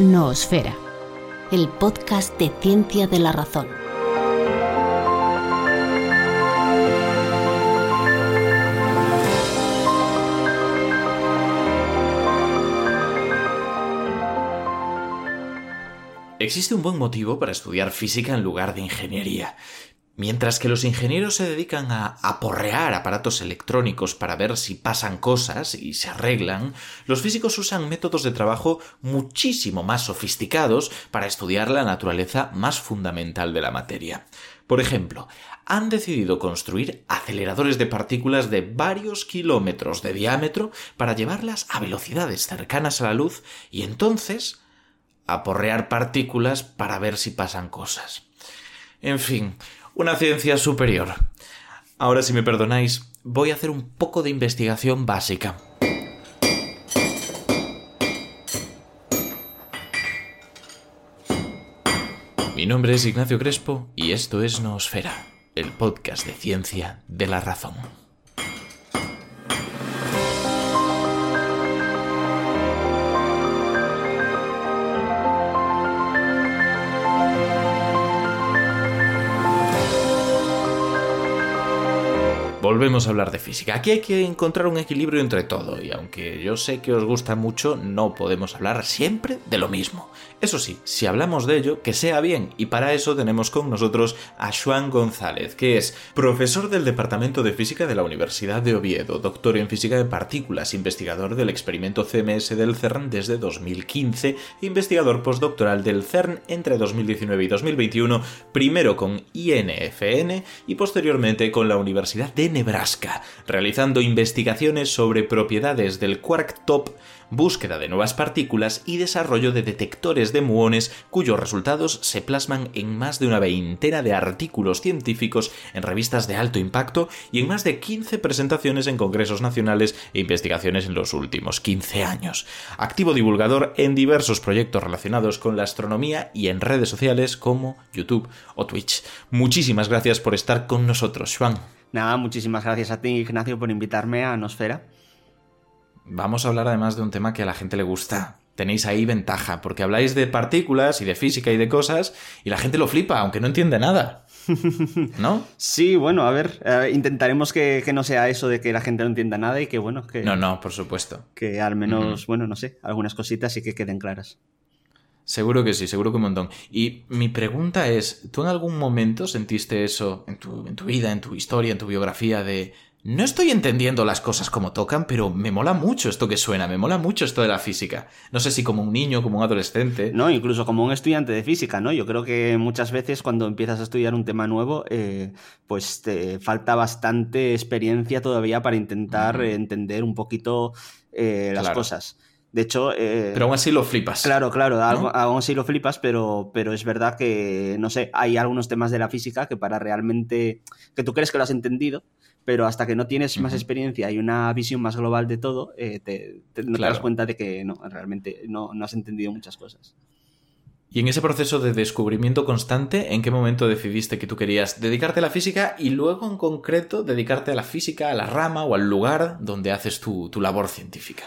Noosfera, el podcast de ciencia de la razón. Existe un buen motivo para estudiar física en lugar de ingeniería. Mientras que los ingenieros se dedican a aporrear aparatos electrónicos para ver si pasan cosas y se arreglan, los físicos usan métodos de trabajo muchísimo más sofisticados para estudiar la naturaleza más fundamental de la materia. Por ejemplo, han decidido construir aceleradores de partículas de varios kilómetros de diámetro para llevarlas a velocidades cercanas a la luz y entonces aporrear partículas para ver si pasan cosas. En fin, una ciencia superior. Ahora, si me perdonáis, voy a hacer un poco de investigación básica. Mi nombre es Ignacio Crespo y esto es Noosfera, el podcast de ciencia de la razón. Volvemos a hablar de física. Aquí hay que encontrar un equilibrio entre todo, y aunque yo sé que os gusta mucho, no podemos hablar siempre de lo mismo. Eso sí, si hablamos de ello, que sea bien, y para eso tenemos con nosotros a Juan González, que es profesor del Departamento de Física de la Universidad de Oviedo, doctor en Física de Partículas, investigador del experimento CMS del CERN desde 2015, investigador postdoctoral del CERN entre 2019 y 2021, primero con INFN y posteriormente con la Universidad de Nebraska, realizando investigaciones sobre propiedades del quark top, búsqueda de nuevas partículas y desarrollo de detectores de muones cuyos resultados se plasman en más de una veintena de artículos científicos en revistas de alto impacto y en más de 15 presentaciones en congresos nacionales e investigaciones en los últimos 15 años. Activo divulgador en diversos proyectos relacionados con la astronomía y en redes sociales como YouTube o Twitch. Muchísimas gracias por estar con nosotros, Juan. Nada, muchísimas gracias a ti, Ignacio, por invitarme a Nosfera. Vamos a hablar además de un tema que a la gente le gusta. Tenéis ahí ventaja, porque habláis de partículas y de física y de cosas, y la gente lo flipa, aunque no entiende nada. ¿No? sí, bueno, a ver, eh, intentaremos que, no sea eso de que la gente no entienda nada y que, bueno, que... No, no, por supuesto. Que al menos, bueno, no sé, algunas cositas sí que queden claras. Seguro que sí, seguro que un montón. Y mi pregunta es, ¿tú en algún momento sentiste eso en tu, en tu vida, en tu historia, en tu biografía de... No estoy entendiendo las cosas como tocan, pero me mola mucho esto que suena, me mola mucho esto de la física. No sé si como un niño, como un adolescente. No, incluso como un estudiante de física, ¿no? Yo creo que muchas veces cuando empiezas a estudiar un tema nuevo, eh, pues te falta bastante experiencia todavía para intentar entender un poquito eh, las cosas. De hecho. Eh, pero aún así lo flipas. Claro, claro, aún así lo flipas, pero, pero es verdad que, no sé, hay algunos temas de la física que para realmente. que tú crees que lo has entendido, pero hasta que no tienes más experiencia y una visión más global de todo, eh, te, no te das cuenta de que no, realmente no, no has entendido muchas cosas. Y en ese proceso de descubrimiento constante, ¿en qué momento decidiste que tú querías dedicarte a la física y luego en concreto dedicarte a la física, a la rama o al lugar donde haces tu, tu labor científica?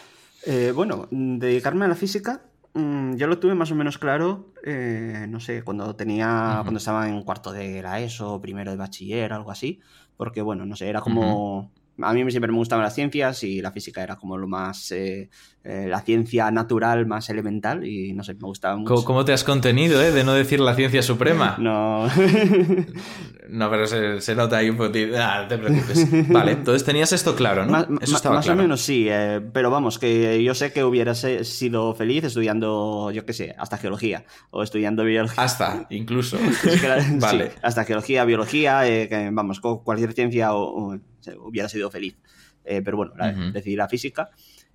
Eh, bueno, dedicarme a la física, mm, yo lo tuve más o menos claro, eh, no sé, cuando tenía, cuando estaba en cuarto de la ESO, primero de bachiller, algo así, porque bueno, no sé, era como, a mí siempre me gustaban las ciencias y la física era como lo más, eh, eh, la ciencia natural más elemental y no sé, me gustaba mucho. ¿Cómo, te has contenido, eh? De no decir la ciencia suprema. No. no, pero se, nota ahí un poquito. Ah, no te preocupes. Vale, entonces tenías esto claro, ¿no? Más, Eso estaba más o menos sí, eh, pero vamos, que yo sé que hubieras sido feliz estudiando, yo qué sé, hasta geología o estudiando biología. Hasta, incluso. vale. hasta geología, biología, que, vamos, cualquier ciencia o, hubiera sido feliz. pero bueno, decidí la física.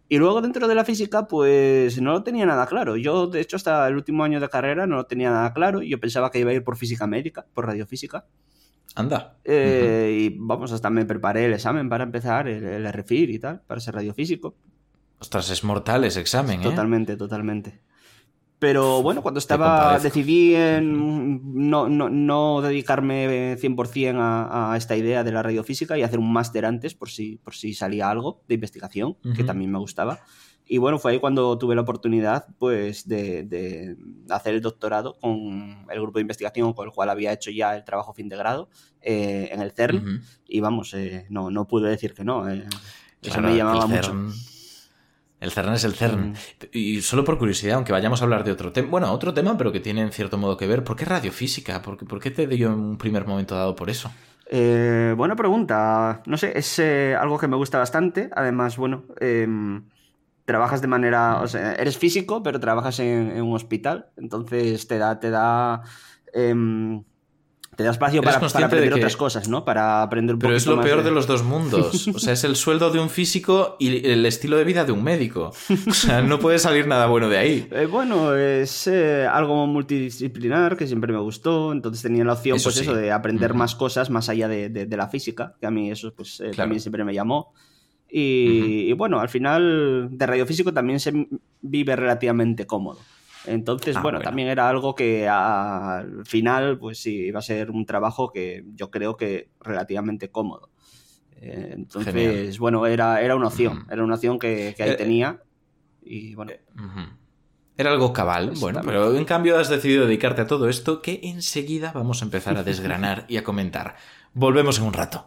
Y luego dentro de la física, pues no lo tenía nada claro. Yo, de hecho, hasta el último año de carrera no lo tenía nada claro. Yo pensaba que iba a ir por física médica, por radiofísica. Anda. Eh, y vamos, hasta me preparé el examen para empezar, el, el RFIR y tal, para ser radiofísico. Ostras, es mortal ese examen, ¿eh? Totalmente, totalmente. Pero bueno, cuando estaba, decidí en no, no, no, dedicarme 100% a, a, esta idea de la radiofísica y hacer un máster antes por si, por si salía algo de investigación, que también me gustaba. Y bueno, fue ahí cuando tuve la oportunidad pues, de, de, hacer el doctorado con el grupo de investigación con el cual había hecho ya el trabajo fin de grado eh, en el CERN. Y vamos, eh, no, no pude decir que no. Eh, eso me llamaba mucho. El CERN es el CERN. Mm. Y solo por curiosidad, aunque vayamos a hablar de otro tema, bueno, otro tema, pero que tiene en cierto modo que ver, ¿por qué radiofísica? ¿Por qué, por qué te dio en un primer momento dado por eso? Eh, buena pregunta. No sé, es eh, algo que me gusta bastante. Además, bueno, em, trabajas de manera, o sea, eres físico, pero trabajas en, un hospital, entonces te da, te da em, te da espacio para, aprender otras cosas, ¿no? Para aprender un Pero es lo peor de... los dos mundos. O sea, es el sueldo de un físico y el estilo de vida de un médico. O sea, no puede salir nada bueno de ahí. Eh, bueno, es eh, algo multidisciplinar que siempre me gustó. Entonces tenía la opción, pues eso, de aprender más cosas más allá de, la física, que a mí eso pues eh, también siempre me llamó. Y, y, bueno, al final de radiofísico también se vive relativamente cómodo. Entonces, ah, bueno, también era algo que al final, pues sí, iba a ser un trabajo que yo creo que relativamente cómodo. Eh, entonces, bueno, era, era una opción, era una opción que, ahí eh, tenía y bueno. Eh, era algo cabal, bueno, pero en cambio has decidido dedicarte a todo esto que enseguida vamos a empezar a desgranar y a comentar. Volvemos en un rato.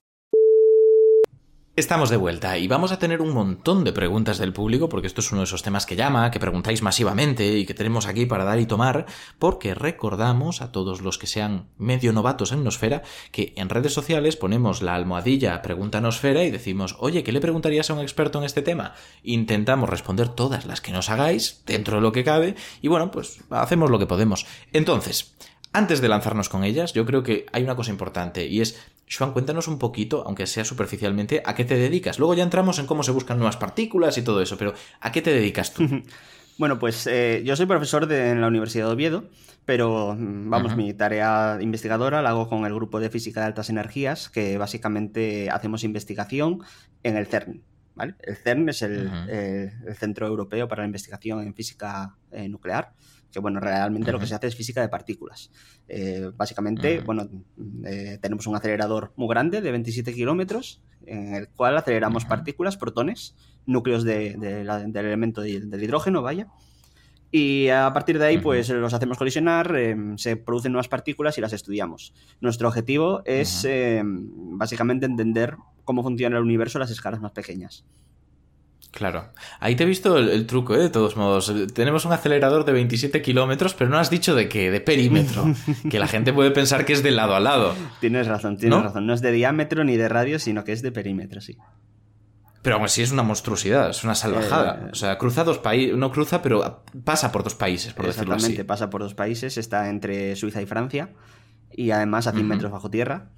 Estamos de vuelta y vamos a tener un montón de preguntas del público porque esto es uno de esos temas que llama, que preguntáis masivamente y que tenemos aquí para dar y tomar porque recordamos a todos los que sean medio novatos en Nosfera que en redes sociales ponemos la almohadilla Pregunta Nosfera y decimos, oye, ¿qué le preguntarías a un experto en este tema? Intentamos responder todas las que nos hagáis dentro de lo que cabe y bueno, pues hacemos lo que podemos. Entonces, antes de lanzarnos con ellas, yo creo que hay una cosa importante y es Joan, cuéntanos un poquito, aunque sea superficialmente, a qué te dedicas. Luego ya entramos en cómo se buscan nuevas partículas y todo eso, pero ¿a qué te dedicas tú? Bueno, pues eh, yo soy profesor de, en la Universidad de Oviedo, pero mm, vamos, mi tarea investigadora la hago con el grupo de física de altas energías, que básicamente hacemos investigación en el CERN. ¿vale? El CERN es el, el, Centro Europeo para la Investigación en Física eh, Nuclear que bueno, realmente lo que se hace es física de partículas. Eh, básicamente, bueno, eh, tenemos un acelerador muy grande de 27 kilómetros, en el cual aceleramos partículas, protones, núcleos de, del elemento del hidrógeno, vaya. Y a partir de ahí, pues los hacemos colisionar, em, se producen nuevas partículas y las estudiamos. Nuestro objetivo es em, básicamente entender cómo funciona el universo a las escalas más pequeñas. Claro. Ahí te he visto el, el truco, ¿eh? de todos modos. Tenemos un acelerador de 27 kilómetros, pero no has dicho de qué, de perímetro. que la gente puede pensar que es de lado a lado. Tienes razón, tienes ¿No? razón. No es de diámetro ni de radio, sino que es de perímetro, sí. Pero aún así es una monstruosidad, es una salvajada. Eh, o sea, cruza dos países, no cruza, pero pasa por dos países, por decirlo así. Exactamente, pasa por dos países, está entre Suiza y Francia, y además a 100 Ujú. metros bajo tierra.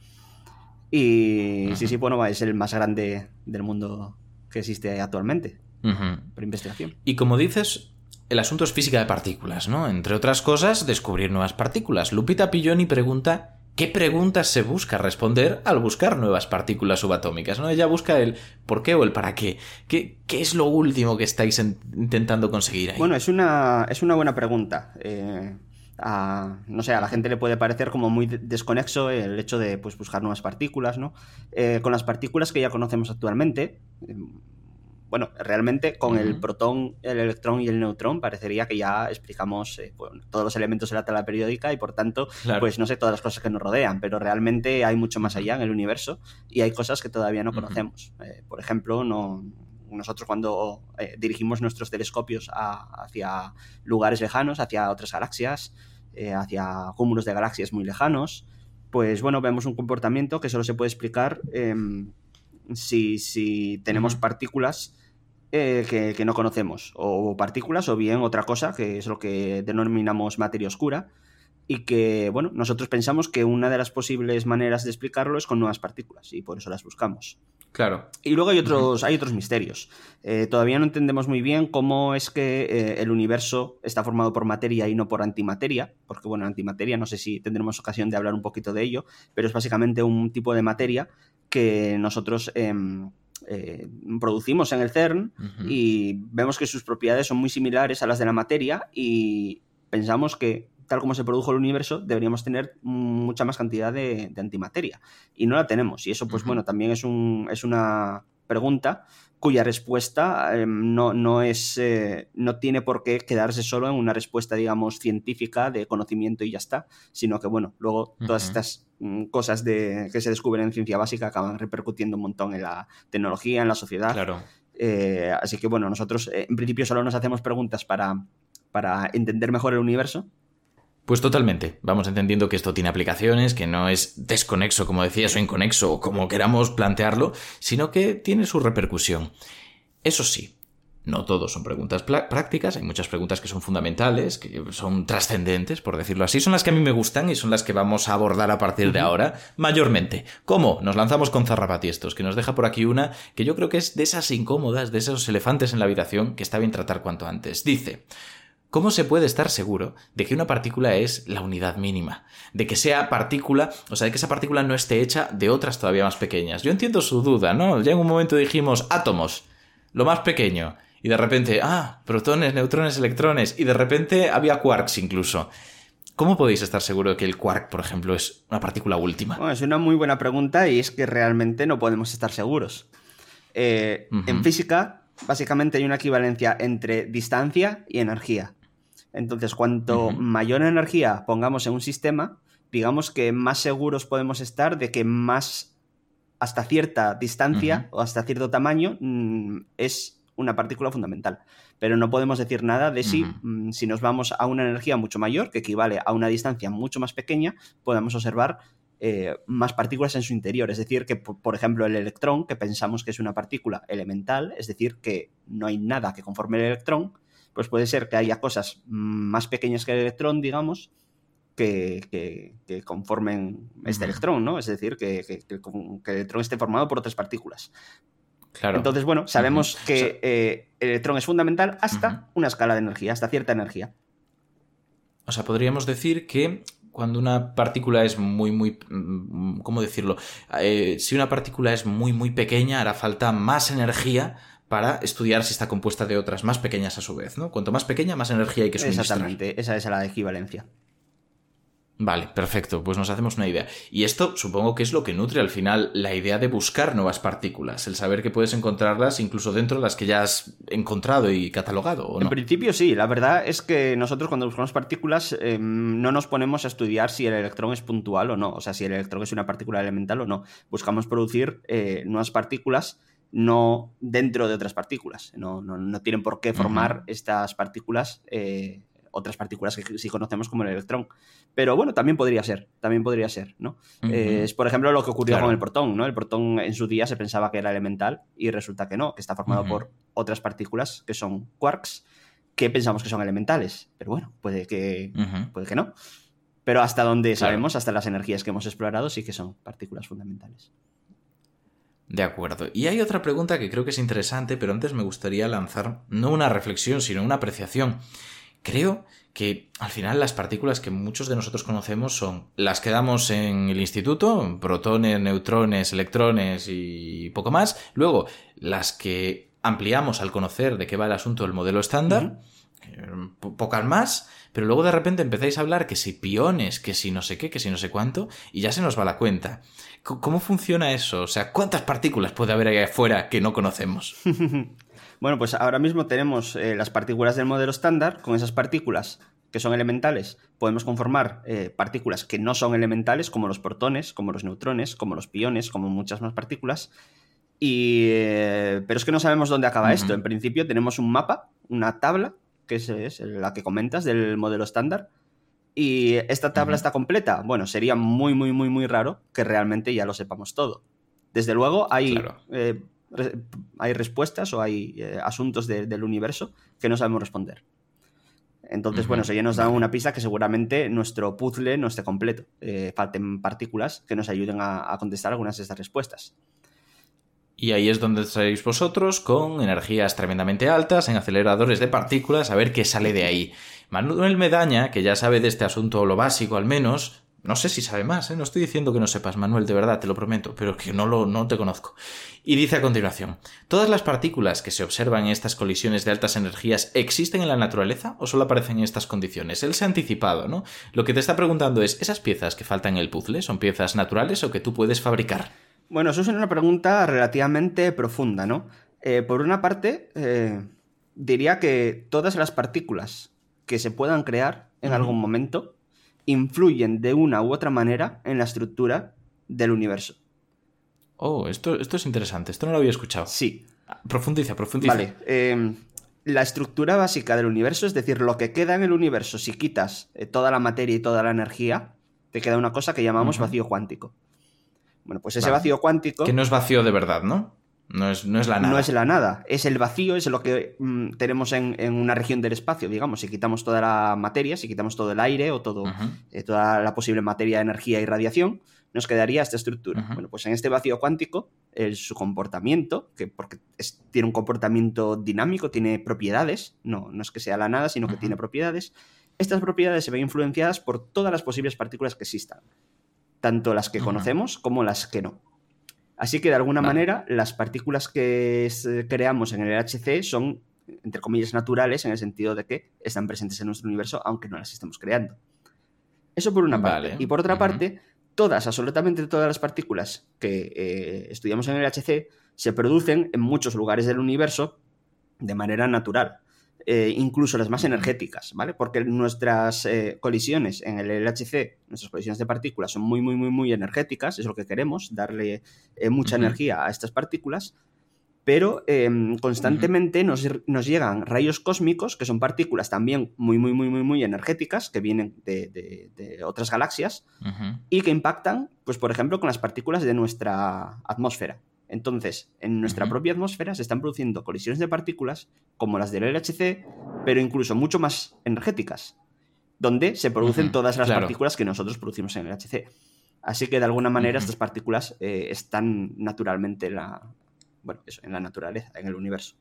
Y sí, sí, bueno, es el más grande del mundo que existe actualmente Ujú. por investigación. Y como dices, el asunto es física de partículas, ¿no? Entre otras cosas, descubrir nuevas partículas. Lupita Pilloni pregunta qué preguntas se busca responder al buscar nuevas partículas subatómicas, ¿no? Ella busca el por qué o el para qué. ¿Qué, qué es lo último que estáis en- intentando conseguir ahí? Bueno, es una, es una buena pregunta. Eh, a, no sé, a la gente le puede parecer como muy de- desconexo el hecho de pues, buscar nuevas partículas, ¿no? Eh, con las partículas que ya conocemos actualmente, eh, bueno, realmente con el protón, el electrón y el neutrón parecería que ya explicamos eh, bueno, todos los elementos de la tabla periódica y por tanto, Claro. pues no sé, todas las cosas que nos rodean, pero realmente hay mucho más allá en el universo y hay cosas que todavía no conocemos. Por ejemplo, no, nosotros cuando eh, dirigimos nuestros telescopios a- hacia lugares lejanos, hacia otras galaxias, eh, hacia cúmulos de galaxias muy lejanos, pues bueno, vemos un comportamiento que solo se puede explicar em, si, si tenemos partículas eh, que, que no conocemos, o partículas o bien otra cosa, que es lo que denominamos materia oscura, y que, bueno, nosotros pensamos que una de las posibles maneras de explicarlo es con nuevas partículas, y por eso las buscamos. Claro. Y luego hay otros, hay otros misterios. Eh, todavía no entendemos muy bien cómo es que eh, el universo está formado por materia y no por antimateria, porque bueno, antimateria, no sé si tendremos ocasión de hablar un poquito de ello, pero es básicamente un tipo de materia que nosotros em, eh, producimos en el CERN y vemos que sus propiedades son muy similares a las de la materia y pensamos que tal como se produjo el universo deberíamos tener mucha más cantidad de, de antimateria y no la tenemos y eso pues bueno también es, un, es una pregunta cuya respuesta eh, no, no es eh, no tiene por qué quedarse solo en una respuesta digamos científica de conocimiento y ya está sino que bueno luego todas estas mm, cosas de, que se descubren en ciencia básica acaban repercutiendo un montón en la tecnología en la sociedad Claro. eh, así que bueno, nosotros en principio solo nos hacemos preguntas para, para entender mejor el universo. Pues totalmente. Vamos entendiendo que esto tiene aplicaciones, que no es desconexo, como decías, o inconexo, o como queramos plantearlo, sino que tiene su repercusión. Eso sí, no todos son preguntas prácticas, hay muchas preguntas que son fundamentales, que son trascendentes, por decirlo así. Son las que a mí me gustan y son las que vamos a abordar a partir de ahora, mayormente. ¿Cómo? Nos lanzamos con zarrapatiestos, que nos deja por aquí una que yo creo que es de esas incómodas, de esos elefantes en la habitación, que está bien tratar cuanto antes. Dice, ¿Cómo se puede estar seguro de que una partícula es la unidad mínima? De que sea partícula, o sea, de que esa partícula no esté hecha de otras todavía más pequeñas. Yo entiendo su duda, ¿no? Ya en un momento dijimos átomos, lo más pequeño, y de repente, ah, protones, neutrones, electrones, y de repente había quarks incluso. ¿Cómo podéis estar seguro de que el quark, por ejemplo, es una partícula última? Bueno, es una muy buena pregunta y es que realmente no podemos estar seguros. Eh. En física, básicamente hay una equivalencia entre distancia y energía. Entonces, cuanto mayor energía pongamos en un sistema, digamos que más seguros podemos estar de que más hasta cierta distancia o hasta cierto tamaño mm, es una partícula fundamental. Pero no podemos decir nada de si, mm, si nos vamos a una energía mucho mayor, que equivale a una distancia mucho más pequeña, podamos observar eh, más partículas en su interior. Es decir, que, por por ejemplo, el electrón, que pensamos que es una partícula elemental, es decir, que no hay nada que conforme el electrón, pues puede ser que haya cosas más pequeñas que el electrón, digamos, que, que- que conformen este electrón, ¿no? Es decir, que, que- el electrón esté formado por otras partículas. Claro. Entonces, bueno, sabemos que O sea- eh, el electrón es fundamental hasta una escala de energía, hasta cierta energía. O sea, podríamos decir que cuando una partícula es muy, muy... ¿Cómo decirlo? Eh, si una partícula es muy, muy pequeña, hará falta más energía para estudiar si está compuesta de otras más pequeñas a su vez, ¿no? Cuanto más pequeña, más energía hay que suministrar. Exactamente, esa es la equivalencia. Vale, perfecto, pues nos hacemos una idea. Y esto supongo que es lo que nutre al final la idea de buscar nuevas partículas, el saber que puedes encontrarlas incluso dentro de las que ya has encontrado y catalogado, ¿o En principio sí, la verdad es que nosotros cuando buscamos partículas eh, no nos ponemos a estudiar si el electrón es puntual o no, o sea, si el electrón es una partícula elemental o no. Buscamos producir eh, nuevas partículas no dentro de otras partículas. No, no, no tienen por qué formar uh -huh. estas partículas, eh, otras partículas que sí conocemos como el electrón. Pero bueno, también podría ser, también podría ser, ¿no? Uh -huh. eh, es por ejemplo lo que ocurrió claro. con el protón, ¿no? El protón en su día se pensaba que era elemental y resulta que no, que está formado uh -huh. por otras partículas que son quarks, que pensamos que son elementales. Pero bueno, puede que, puede que no. Pero hasta donde claro. sabemos, hasta las energías que hemos explorado, sí que son partículas fundamentales. De acuerdo. Y hay otra pregunta que creo que es interesante, pero antes me gustaría lanzar no una reflexión, sino una apreciación. Creo que al final las partículas que muchos de nosotros conocemos son las que damos en el instituto, protones, neutrones, electrones y poco más. Luego, las que ampliamos al conocer de qué va el asunto del modelo estándar. Pocas más, pero luego de repente empezáis a hablar que si piones, que si no sé qué, que si no sé cuánto, y ya se nos va la cuenta. ¿Cómo funciona eso? O sea, ¿cuántas partículas puede haber ahí afuera que no conocemos? bueno, pues ahora mismo tenemos eh, las partículas del modelo estándar. Con esas partículas que son elementales, podemos conformar eh, partículas que no son elementales, como los protones, como los neutrones, como los piones, como muchas más partículas. Y, eh, pero es que no sabemos dónde acaba uh -huh. esto. En principio tenemos un mapa, una tabla, que es, es la que comentas del modelo estándar, y esta tabla uh -huh. está completa. Bueno, sería muy, muy, muy, muy raro que realmente ya lo sepamos todo. Desde luego hay, claro. eh, re hay respuestas o hay eh, asuntos de, del universo que no sabemos responder. Entonces, uh -huh. bueno, eso ya nos da una pista que seguramente nuestro puzzle no esté completo. Eh, falten partículas que nos ayuden a, a contestar algunas de estas respuestas. Y ahí es donde estaréis vosotros con energías tremendamente altas en aceleradores de partículas a ver qué sale de ahí. Manuel Medaña, que ya sabe de este asunto lo básico al menos, no sé si sabe más, ¿eh? no estoy diciendo que no sepas, Manuel, de verdad, te lo prometo, pero que no, lo, no te conozco. Y dice a continuación, ¿todas las partículas que se observan en estas colisiones de altas energías existen en la naturaleza o solo aparecen en estas condiciones? Él se ha anticipado, ¿no? Lo que te está preguntando es, ¿esas piezas que faltan en el puzzle son piezas naturales o que tú puedes fabricar? Bueno, eso es una pregunta relativamente profunda, ¿no? Eh, por una parte, eh, diría que todas las partículas que se puedan crear en uh -huh. algún momento influyen de una u otra manera en la estructura del universo. Oh, esto, esto es interesante, esto no lo había escuchado. Sí. Profundiza, profundiza. Vale. Eh, la estructura básica del universo, es decir, lo que queda en el universo si quitas eh, toda la materia y toda la energía, te queda una cosa que llamamos uh -huh. vacío cuántico. Bueno, pues ese vale. vacío cuántico... Que no es vacío de verdad, ¿no? No es, no es, la nada. No es la nada. Es el vacío, es lo que mmm, tenemos en, en, una región del espacio, digamos. Si quitamos toda la materia, si quitamos todo el aire o todo, uh -huh. eh, toda la posible materia, energía y radiación, nos quedaría esta estructura. Uh -huh. Bueno, pues en este vacío cuántico, el, su comportamiento, que porque es, tiene un comportamiento dinámico, tiene propiedades, no, no es que sea la nada, sino que uh -huh. tiene propiedades, estas propiedades se ven influenciadas por todas las posibles partículas que existan, tanto las que conocemos como las que no. Así que de alguna vale. manera las partículas que creamos en el LHC son, entre comillas, naturales en el sentido de que están presentes en nuestro universo aunque no las estemos creando. Eso por una parte. Y por otra parte, todas, absolutamente todas las partículas que eh, estudiamos en el LHC se producen en muchos lugares del universo de manera natural eh, incluso las más energéticas, ¿vale? Porque nuestras eh, colisiones en el LHC, nuestras colisiones de partículas son muy, muy, muy, muy energéticas, es lo que queremos, darle eh, mucha uh -huh. energía a estas partículas, pero em, constantemente uh -huh. nos, nos, llegan rayos cósmicos, que son partículas también muy, muy, muy, muy, muy energéticas, que vienen de, de, de otras galaxias, uh -huh. y que impactan, pues, por ejemplo, con las partículas de nuestra atmósfera. Entonces, en nuestra uh -huh. propia atmósfera se están produciendo colisiones de partículas como las del LHC, pero incluso mucho más energéticas, donde se producen uh -huh. todas las claro. partículas que nosotros producimos en el LHC. Así que de alguna manera uh -huh. estas partículas eh, están naturalmente en la, bueno, eso, en la naturaleza, en el universo.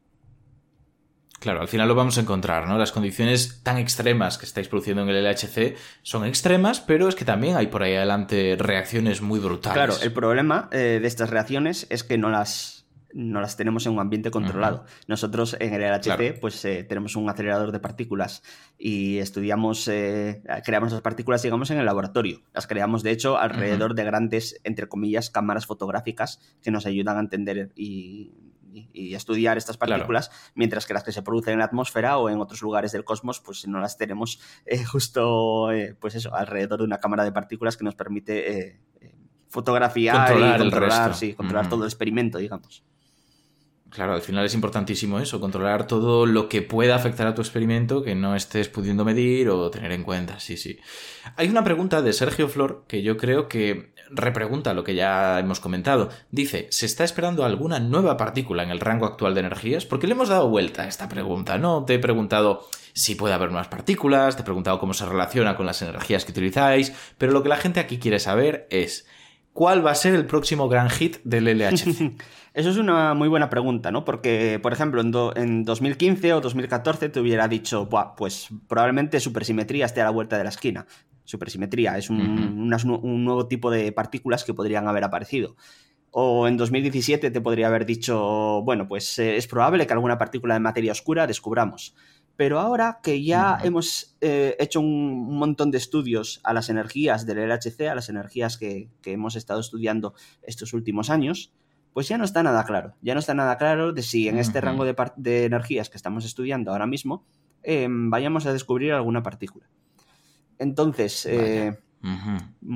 Claro, al final lo vamos a encontrar, ¿no? Las condiciones tan extremas que estáis produciendo en el LHC son extremas, pero es que también hay por ahí adelante reacciones muy brutales. Claro, el problema eh, de estas reacciones es que no las, no las tenemos en un ambiente controlado. Uh -huh. Nosotros en el LHC claro. pues eh, tenemos un acelerador de partículas y estudiamos, eh, creamos las partículas, digamos, en el laboratorio. Las creamos, de hecho, alrededor uh -huh. de grandes, entre comillas, cámaras fotográficas que nos ayudan a entender y y, estudiar estas partículas, claro. mientras que las que se producen en la atmósfera o en otros lugares del cosmos, pues no las tenemos eh, justo, eh, pues eso, alrededor de una cámara de partículas que nos permite eh, fotografiar controlar y controlar, sí, controlar todo el experimento, digamos. Claro, al final es importantísimo eso, controlar todo lo que pueda afectar a tu experimento que no estés pudiendo medir o tener en cuenta, sí, sí. Hay una pregunta de Sergio Flor que yo creo que repregunta lo que ya hemos comentado. Dice, ¿se está esperando alguna nueva partícula en el rango actual de energías? Porque le hemos dado vuelta a esta pregunta, ¿no? Te he preguntado si puede haber nuevas partículas, te he preguntado cómo se relaciona con las energías que utilizáis, pero lo que la gente aquí quiere saber es, ¿cuál va a ser el próximo gran hit del LHC? Eso es una muy buena pregunta, ¿no? Porque, por ejemplo, en, en 2015 o 2014 te hubiera dicho, Buah, pues probablemente supersimetría esté a la vuelta de la esquina. Supersimetría es un, un nuevo tipo de partículas que podrían haber aparecido. O en 2017 te podría haber dicho, bueno, pues eh, es probable que alguna partícula de materia oscura descubramos. Pero ahora que ya hemos eh, hecho un montón de estudios a las energías del LHC, a las energías que, que hemos estado estudiando estos últimos años, pues ya no está nada claro. Ya no está nada claro de si en este rango de, energías que estamos estudiando ahora mismo em, vayamos a descubrir alguna partícula. Entonces, eh,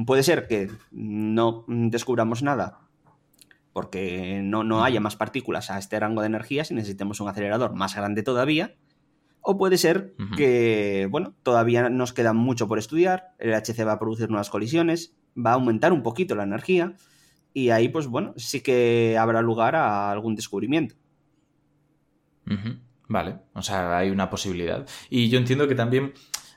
puede ser que no descubramos nada porque no, no haya más partículas a este rango de energías y necesitemos un acelerador más grande todavía. O puede ser que, bueno, todavía nos queda mucho por estudiar, el HC va a producir nuevas colisiones, va a aumentar un poquito la energía, y ahí, pues bueno, sí que habrá lugar a algún descubrimiento. Vale, o sea, hay una posibilidad. Y yo entiendo que también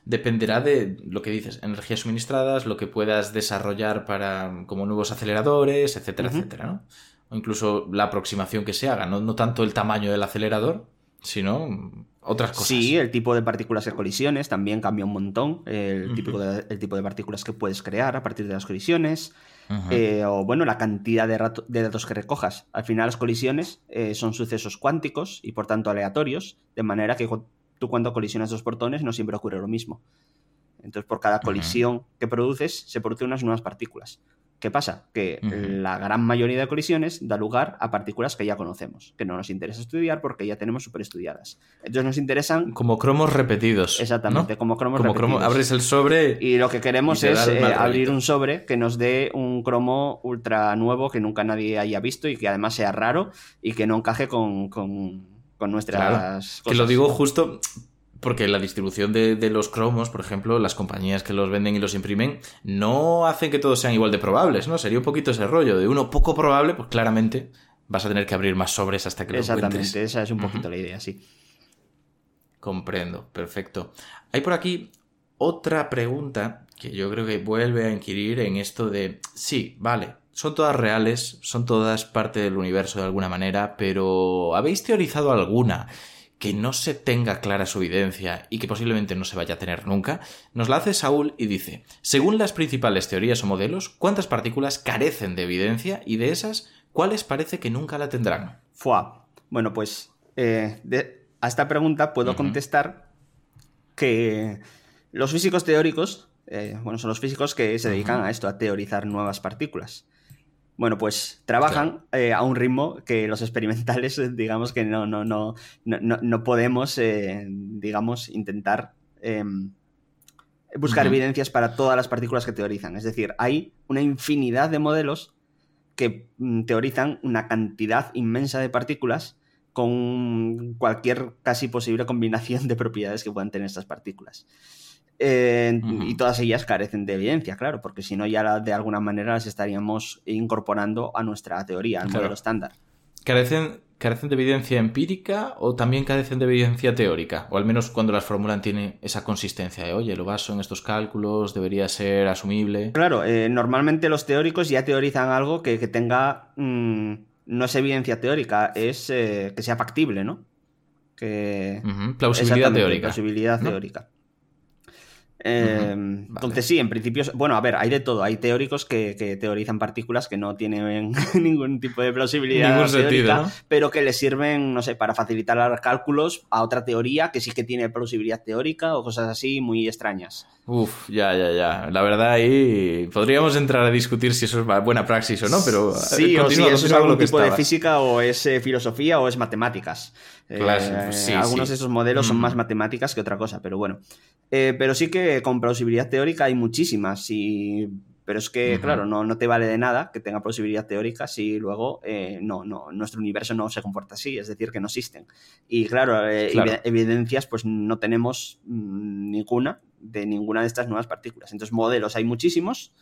dependerá de lo que dices, energías suministradas, lo que puedas desarrollar para como nuevos aceleradores, etcétera, etcétera, ¿no? O incluso la aproximación que se haga, no, no tanto el tamaño del acelerador, sino otras cosas. Sí, el tipo de partículas que colisiones también cambia un montón, el, tipo de, el tipo de partículas que puedes crear a partir de las colisiones. Eh, o bueno, la cantidad de, datos que recojas. Al final las colisiones eh, son sucesos cuánticos y por tanto aleatorios, de manera que tú cuando colisionas dos protones no siempre ocurre lo mismo. Entonces por cada colisión que produces se producen unas nuevas partículas. ¿Qué pasa? Que la gran mayoría de colisiones da lugar a partículas que ya conocemos, que no nos interesa estudiar porque ya tenemos superestudiadas. Entonces nos interesan... Como cromos repetidos. Exactamente, como cromos como repetidos. abres el sobre... Y lo que queremos es eh, abrir un sobre que nos dé un cromo ultra nuevo que nunca nadie haya visto y que además sea raro y que no encaje con, con, nuestras... Que lo digo justo porque la distribución de, los cromos, por ejemplo, las compañías que los venden y los imprimen, no hacen que todos sean igual de probables, ¿no? Sería un poquito ese rollo. De uno poco probable, pues claramente vas a tener que abrir más sobres hasta que lo Exactamente, esa es un poquito la idea, sí. Comprendo, perfecto. Hay por aquí otra pregunta que yo creo que vuelve a inquirir en esto de, sí, vale, son todas reales, son todas parte del universo de alguna manera, pero ¿habéis teorizado alguna? que no se tenga clara su evidencia y que posiblemente no se vaya a tener nunca, nos la hace Saúl y dice, según las principales teorías o modelos, ¿cuántas partículas carecen de evidencia y de esas, cuáles parece que nunca la tendrán? Fua. Bueno, pues eh, a esta pregunta puedo contestar que los físicos teóricos, eh, bueno, son los físicos que se dedican a esto, a teorizar nuevas partículas. Bueno, pues trabajan eh, a un ritmo que los experimentales, digamos que no, no, no, no, podemos, eh, digamos, intentar em, buscar evidencias para todas las partículas que teorizan. Es decir, hay una infinidad de modelos que mm, teorizan una cantidad inmensa de partículas con cualquier casi posible combinación de propiedades que puedan tener estas partículas. Eh, y todas ellas carecen de evidencia, claro, porque si no ya de alguna manera las estaríamos incorporando a nuestra teoría, al modelo estándar. ¿Carecen, ¿Carecen de evidencia empírica o también carecen de evidencia teórica? O al menos cuando las formulan tiene esa consistencia de, oye, lo baso en estos cálculos, debería ser asumible. Claro, eh, normalmente los teóricos ya teorizan algo que, tenga... Mm, no es evidencia teórica, es eh, que sea factible, ¿no? Que... Plausibilidad teórica. Plausibilidad teórica. Em, entonces sí, en principio, bueno, a ver, hay de todo. Hay teóricos que, teorizan partículas que no tienen ningún tipo de plausibilidad teórica, pero que les sirven, no sé, para facilitar los cálculos a otra teoría que sí que tiene plausibilidad teórica o cosas así muy extrañas. Uf, ya, ya, ya. La verdad ahí podríamos entrar a discutir si eso es buena praxis o no, pero sí, o si eso es algún tipo de física o es eh, filosofía o es matemáticas. Eh, sí, algunos de esos modelos son más matemáticas que otra cosa, pero bueno. Eh, pero sí que con plausibilidad teórica hay muchísimas y Pero es que, claro, no, no te vale de nada que tenga plausibilidad teórica si luego eh, no, no, nuestro universo no se comporta así, es decir, que no existen. Y claro, eh, Claro. evidencias pues no tenemos mm, ninguna de ninguna de estas nuevas partículas. Entonces, modelos hay muchísimos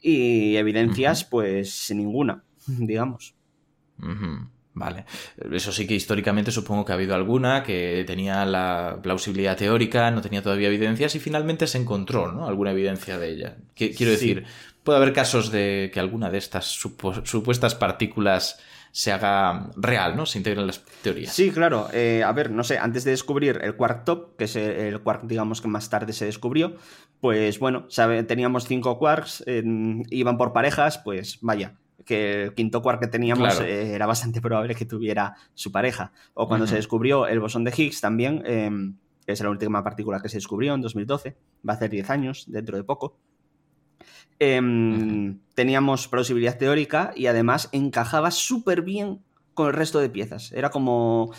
y evidencias pues ninguna, digamos. Vale. Eso sí que históricamente supongo que ha habido alguna que tenía la plausibilidad teórica, no tenía todavía evidencias y finalmente se encontró, ¿no? Alguna evidencia de ella. Qui- Quiero Sí. decir, puede haber casos de que alguna de estas supuestas partículas se haga real, ¿no? Se integren en las teorías. Sí, claro. Eh, a ver, no sé, antes de descubrir el quark top, que es el, el quark, digamos, que más tarde se descubrió, pues bueno, sabe- teníamos cinco quarks, eh, iban por parejas, pues vaya, que el quinto quark que teníamos Claro. eh, era bastante probable que tuviera su pareja. O cuando se descubrió el bosón de Higgs también, eh, que es la última partícula que se descubrió en 2012, va a hacer 10 años, dentro de poco. Em, Teníamos plausibilidad teórica y además encajaba súper bien con el resto de piezas. Era como...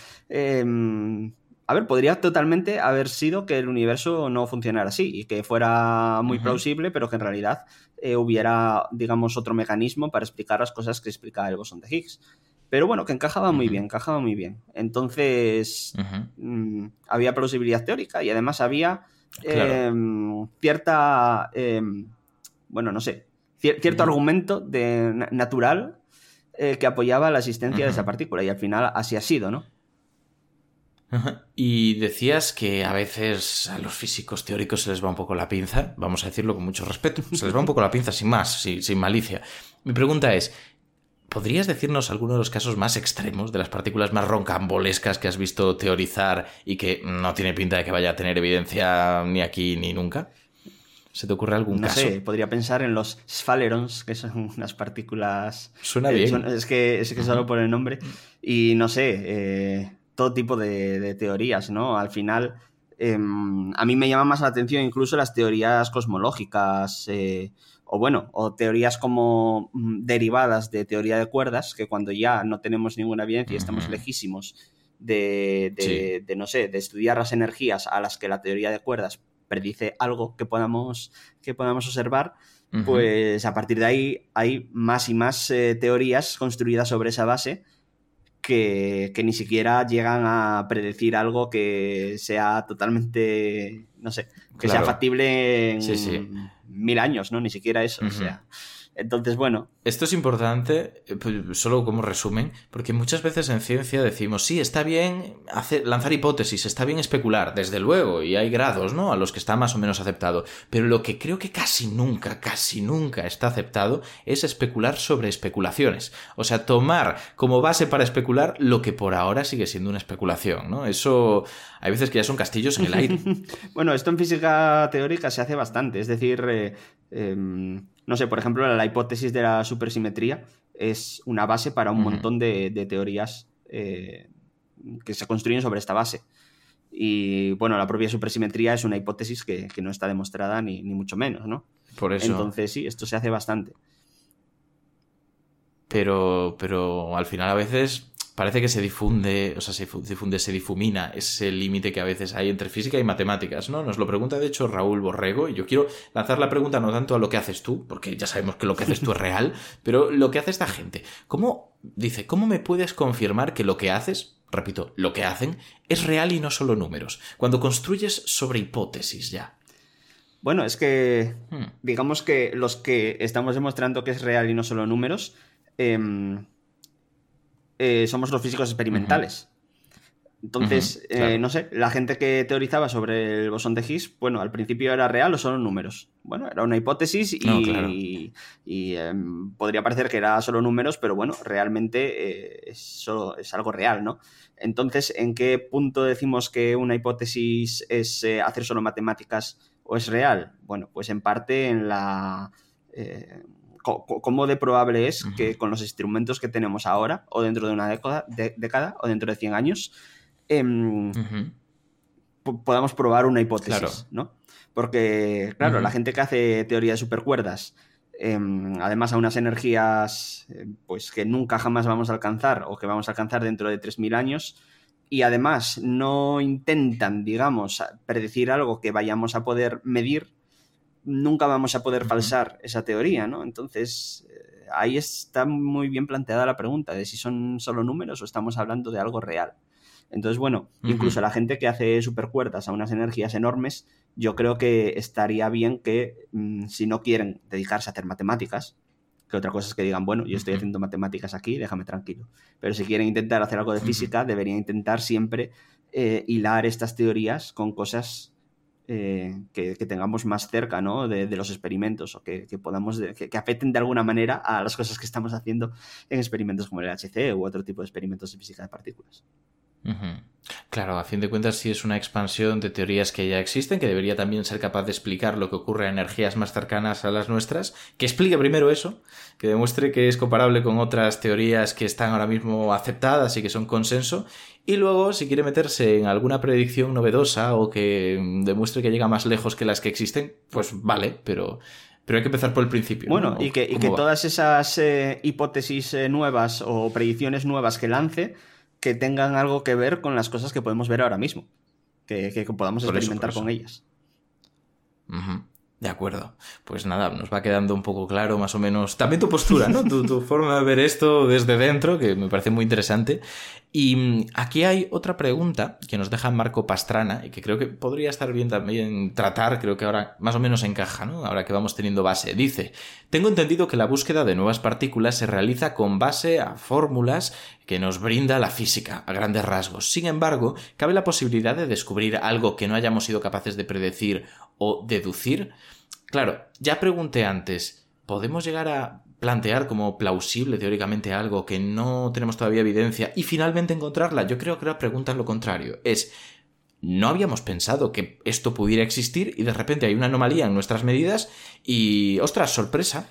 a ver, podría totalmente haber sido que el universo no funcionara así y que fuera muy plausible, pero que en realidad eh, hubiera, digamos, otro mecanismo para explicar las cosas que explica el bosón de Higgs. Pero bueno, que encajaba muy bien, encajaba muy bien. Entonces, mm, había plausibilidad teórica y además había Claro. em, cierta, em, bueno, no sé, cier- cierto argumento de, na- natural eh, que apoyaba la existencia de esa partícula y al final así ha sido, ¿no? Ajá. Y decías que a veces a los físicos teóricos se les va un poco la pinza, vamos a decirlo con mucho respeto, se les va un poco la pinza sin más, sin, sin malicia. Mi pregunta es, ¿podrías decirnos alguno de los casos más extremos, de las partículas más roncambolescas que has visto teorizar y que no tiene pinta de que vaya a tener evidencia ni aquí ni nunca? ¿Se te ocurre algún No caso? sé, podría pensar en los sphalerons, que son unas partículas... Suena eh, bien. son- es que, es que solo por el nombre. Y no sé, eh, todo tipo de, de teorías, ¿no? Al final, em, a mí me llama más la atención incluso las teorías cosmológicas, eh, o bueno, o teorías como mm, derivadas de teoría de cuerdas, que cuando ya no tenemos ninguna evidencia y estamos lejísimos de, de- Sí. de, no sé, de estudiar las energías a las que la teoría de cuerdas predice algo que podamos, que podamos observar, pues a partir de ahí hay más y más eh, teorías construidas sobre esa base que, que ni siquiera llegan a predecir algo que sea totalmente, no sé, que sea factible en Sí, sí. mil años, ¿no? Ni siquiera eso, o sea. Entonces, bueno, Esto es importante, eh, pues, solo como resumen, porque muchas veces en ciencia decimos, sí, está bien hacer, lanzar hipótesis, está bien especular, desde luego, y hay grados, ¿no? A los que está más o menos aceptado. Pero lo que creo que casi nunca, casi nunca está aceptado es especular sobre especulaciones. O sea, tomar como base para especular lo que por ahora sigue siendo una especulación, ¿no? Eso hay veces que ya son castillos en el aire. Bueno, esto en física teórica se hace bastante. Es decir, eh, em, no sé, por ejemplo, la hipótesis de la supersimetría es una base para un montón de, de teorías eh, que se construyen sobre esta base. Y bueno, la propia supersimetría es una hipótesis que, que no está demostrada ni, ni mucho menos, ¿no? Por eso. Entonces, sí, esto se hace bastante. pero, pero al final a veces parece que se difunde, o sea, se fu- difunde, se difumina ese límite que a veces hay entre física y matemáticas, ¿no? Nos lo pregunta de hecho Raúl Borrego y yo quiero lanzar la pregunta no tanto a lo que haces tú, porque ya sabemos que lo que haces tú es real, pero lo que hace esta gente. ¿Cómo, dice, cómo me puedes confirmar que lo que haces, repito, lo que hacen, es real y no solo números? Cuando construyes sobre hipótesis ya. Bueno, es que Hmm. digamos que los que estamos demostrando que es real y no solo números, em, eh, somos los físicos experimentales. Entonces, claro. eh, no sé, la gente que teorizaba sobre el bosón de Higgs, bueno, al principio era real o solo números. Bueno, era una hipótesis y, No, claro. y, em, podría parecer que era solo números, pero bueno, realmente eh, es, solo- es algo real, ¿no? Entonces, ¿en qué punto decimos que una hipótesis es hacer solo matemáticas o es real? Bueno, pues en parte en la... ¿Cómo de probable es que con los instrumentos que tenemos ahora, o dentro de una década, de- década o dentro de 100 años, em, podamos probar una hipótesis, Claro. ¿no? Porque, claro, la gente que hace teoría de supercuerdas, em, además a unas energías eh, pues que nunca jamás vamos a alcanzar o que vamos a alcanzar dentro de 3.000 años, y además no intentan, digamos, predecir algo que vayamos a poder medir, nunca vamos a poder falsar esa teoría, ¿no? Entonces, eh, ahí está muy bien planteada la pregunta de si son solo números o estamos hablando de algo real. Entonces, bueno, incluso la gente que hace supercuerdas a unas energías enormes, yo creo que estaría bien que mm, si no quieren dedicarse a hacer matemáticas, que otra cosa es que digan, bueno, yo estoy haciendo matemáticas aquí, déjame tranquilo. Pero si quieren intentar hacer algo de física, deberían intentar siempre eh, hilar estas teorías con cosas eh, que, tengamos más cerca ¿no? de, los experimentos o que, podamos que, afecten de alguna manera a las cosas que estamos haciendo en experimentos como el HC u otro tipo de experimentos de física de partículas. Claro, a fin de cuentas sí es una expansión de teorías que ya existen, que debería también ser capaz de explicar lo que ocurre a energías más cercanas a las nuestras, que explique primero eso, que demuestre que es comparable con otras teorías que están ahora mismo aceptadas y que son consenso, y luego si quiere meterse en alguna predicción novedosa o que demuestre que llega más lejos que las que existen, pues vale, pero pero hay que empezar por el principio. Bueno, y que, todas esas eh, hipótesis eh, nuevas o predicciones nuevas que lance que tengan algo que ver con las cosas que podemos ver ahora mismo, que, podamos experimentar con ellas. De acuerdo. Pues nada, nos va quedando un poco claro más o menos también tu postura, ¿no? tu, forma de ver esto desde dentro, que me parece muy interesante. Y mm, aquí hay otra pregunta que nos deja Marco Pastrana y que creo que podría estar bien también tratar, creo que ahora más o menos encaja, ¿no? Ahora que vamos teniendo base. Dice, tengo entendido que la búsqueda de nuevas partículas se realiza con base a fórmulas que nos brinda la física, a grandes rasgos. Sin embargo, cabe la posibilidad de descubrir algo que no hayamos sido capaces de predecir o deducir. Claro, ya pregunté antes, ¿podemos llegar a plantear como plausible teóricamente algo que no tenemos todavía evidencia y finalmente encontrarla? Yo creo que la pregunta es lo contrario. Es, no habíamos pensado que esto pudiera existir y de repente hay una anomalía en nuestras medidas y, ostras, sorpresa.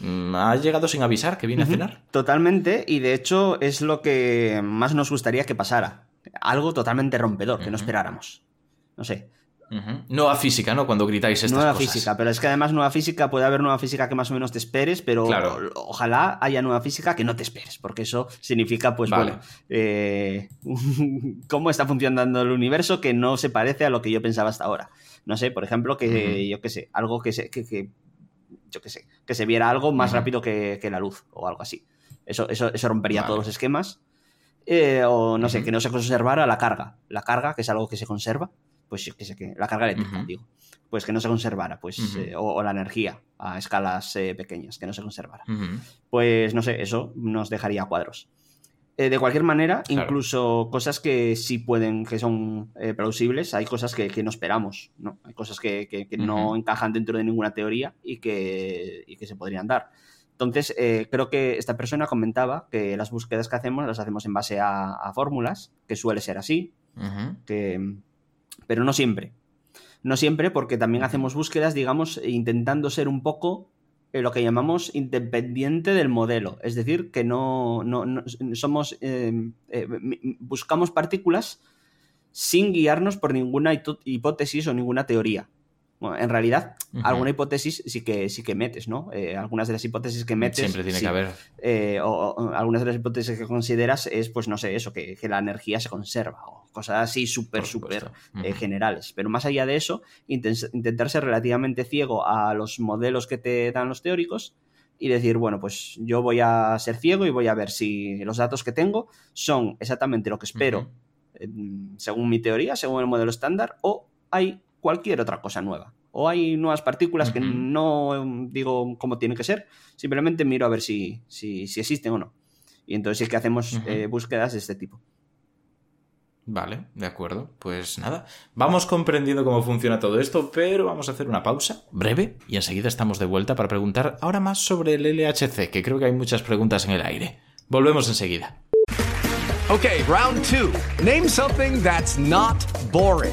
Mm, ¿Ha llegado sin avisar que viene a cenar? Totalmente, y de hecho es lo que más nos gustaría que pasara. Algo totalmente rompedor, que no esperáramos. No sé. Nueva física, ¿no? Cuando gritáis estas nueva física, pero es que además nueva física puede haber nueva física que más o menos te esperes, pero ojalá haya nueva física que no te esperes, porque eso significa, pues bueno, eh, cómo está funcionando el universo que no se parece a lo que yo pensaba hasta ahora. No sé, por ejemplo, que yo qué sé, algo que se, que, yo qué sé, que se viera algo más rápido que, la luz o algo así. Eso, eso, eso rompería todos los esquemas. Eh, o no sé, que no se conservara la carga. La carga, que es algo que se conserva pues que sé que la carga eléctrica, digo, pues que no se conservara, pues, eh, o, la energía a escalas eh, pequeñas, que no se conservara. Pues no sé, eso nos dejaría cuadros. Eh, de cualquier manera, incluso cosas que sí pueden, que son plausibles, hay cosas que, no esperamos, ¿no? Hay cosas que, no encajan dentro de ninguna teoría y que, que se podrían dar. Entonces, creo que esta persona comentaba que las búsquedas que hacemos las hacemos en base a, fórmulas, que suele ser así, que pero no siempre. No siempre porque también hacemos búsquedas, digamos, intentando ser un poco eh, lo que llamamos independiente del modelo. Es decir, que no, somos. Em, eh, buscamos partículas sin guiarnos por ninguna hipótesis o ninguna teoría en realidad, alguna hipótesis sí que, sí que metes, ¿no? Eh, algunas de las hipótesis que metes. Siempre tiene que haber. Eh, o, algunas de las hipótesis que consideras es, pues no sé, eso, que, la energía se conserva, o cosas así súper, súper eh, generales. Pero más allá de eso, intentar ser relativamente ciego a los modelos que te dan los teóricos y decir, bueno, pues yo voy a ser ciego y voy a ver si los datos que tengo son exactamente lo que espero según mi teoría, según el modelo estándar, o hay cualquier otra cosa nueva. O hay nuevas partículas que no em, digo cómo tiene que ser, simplemente miro a ver si, si, existen o no. Y entonces sí que hacemos eh, búsquedas de este tipo. Vale, de acuerdo. Pues nada, vamos comprendiendo cómo funciona todo esto, pero vamos a hacer una pausa breve y enseguida estamos de vuelta para preguntar ahora más sobre el LHC, que creo que hay muchas preguntas en el aire. Volvemos enseguida. Ok, round two. Name something that's not boring.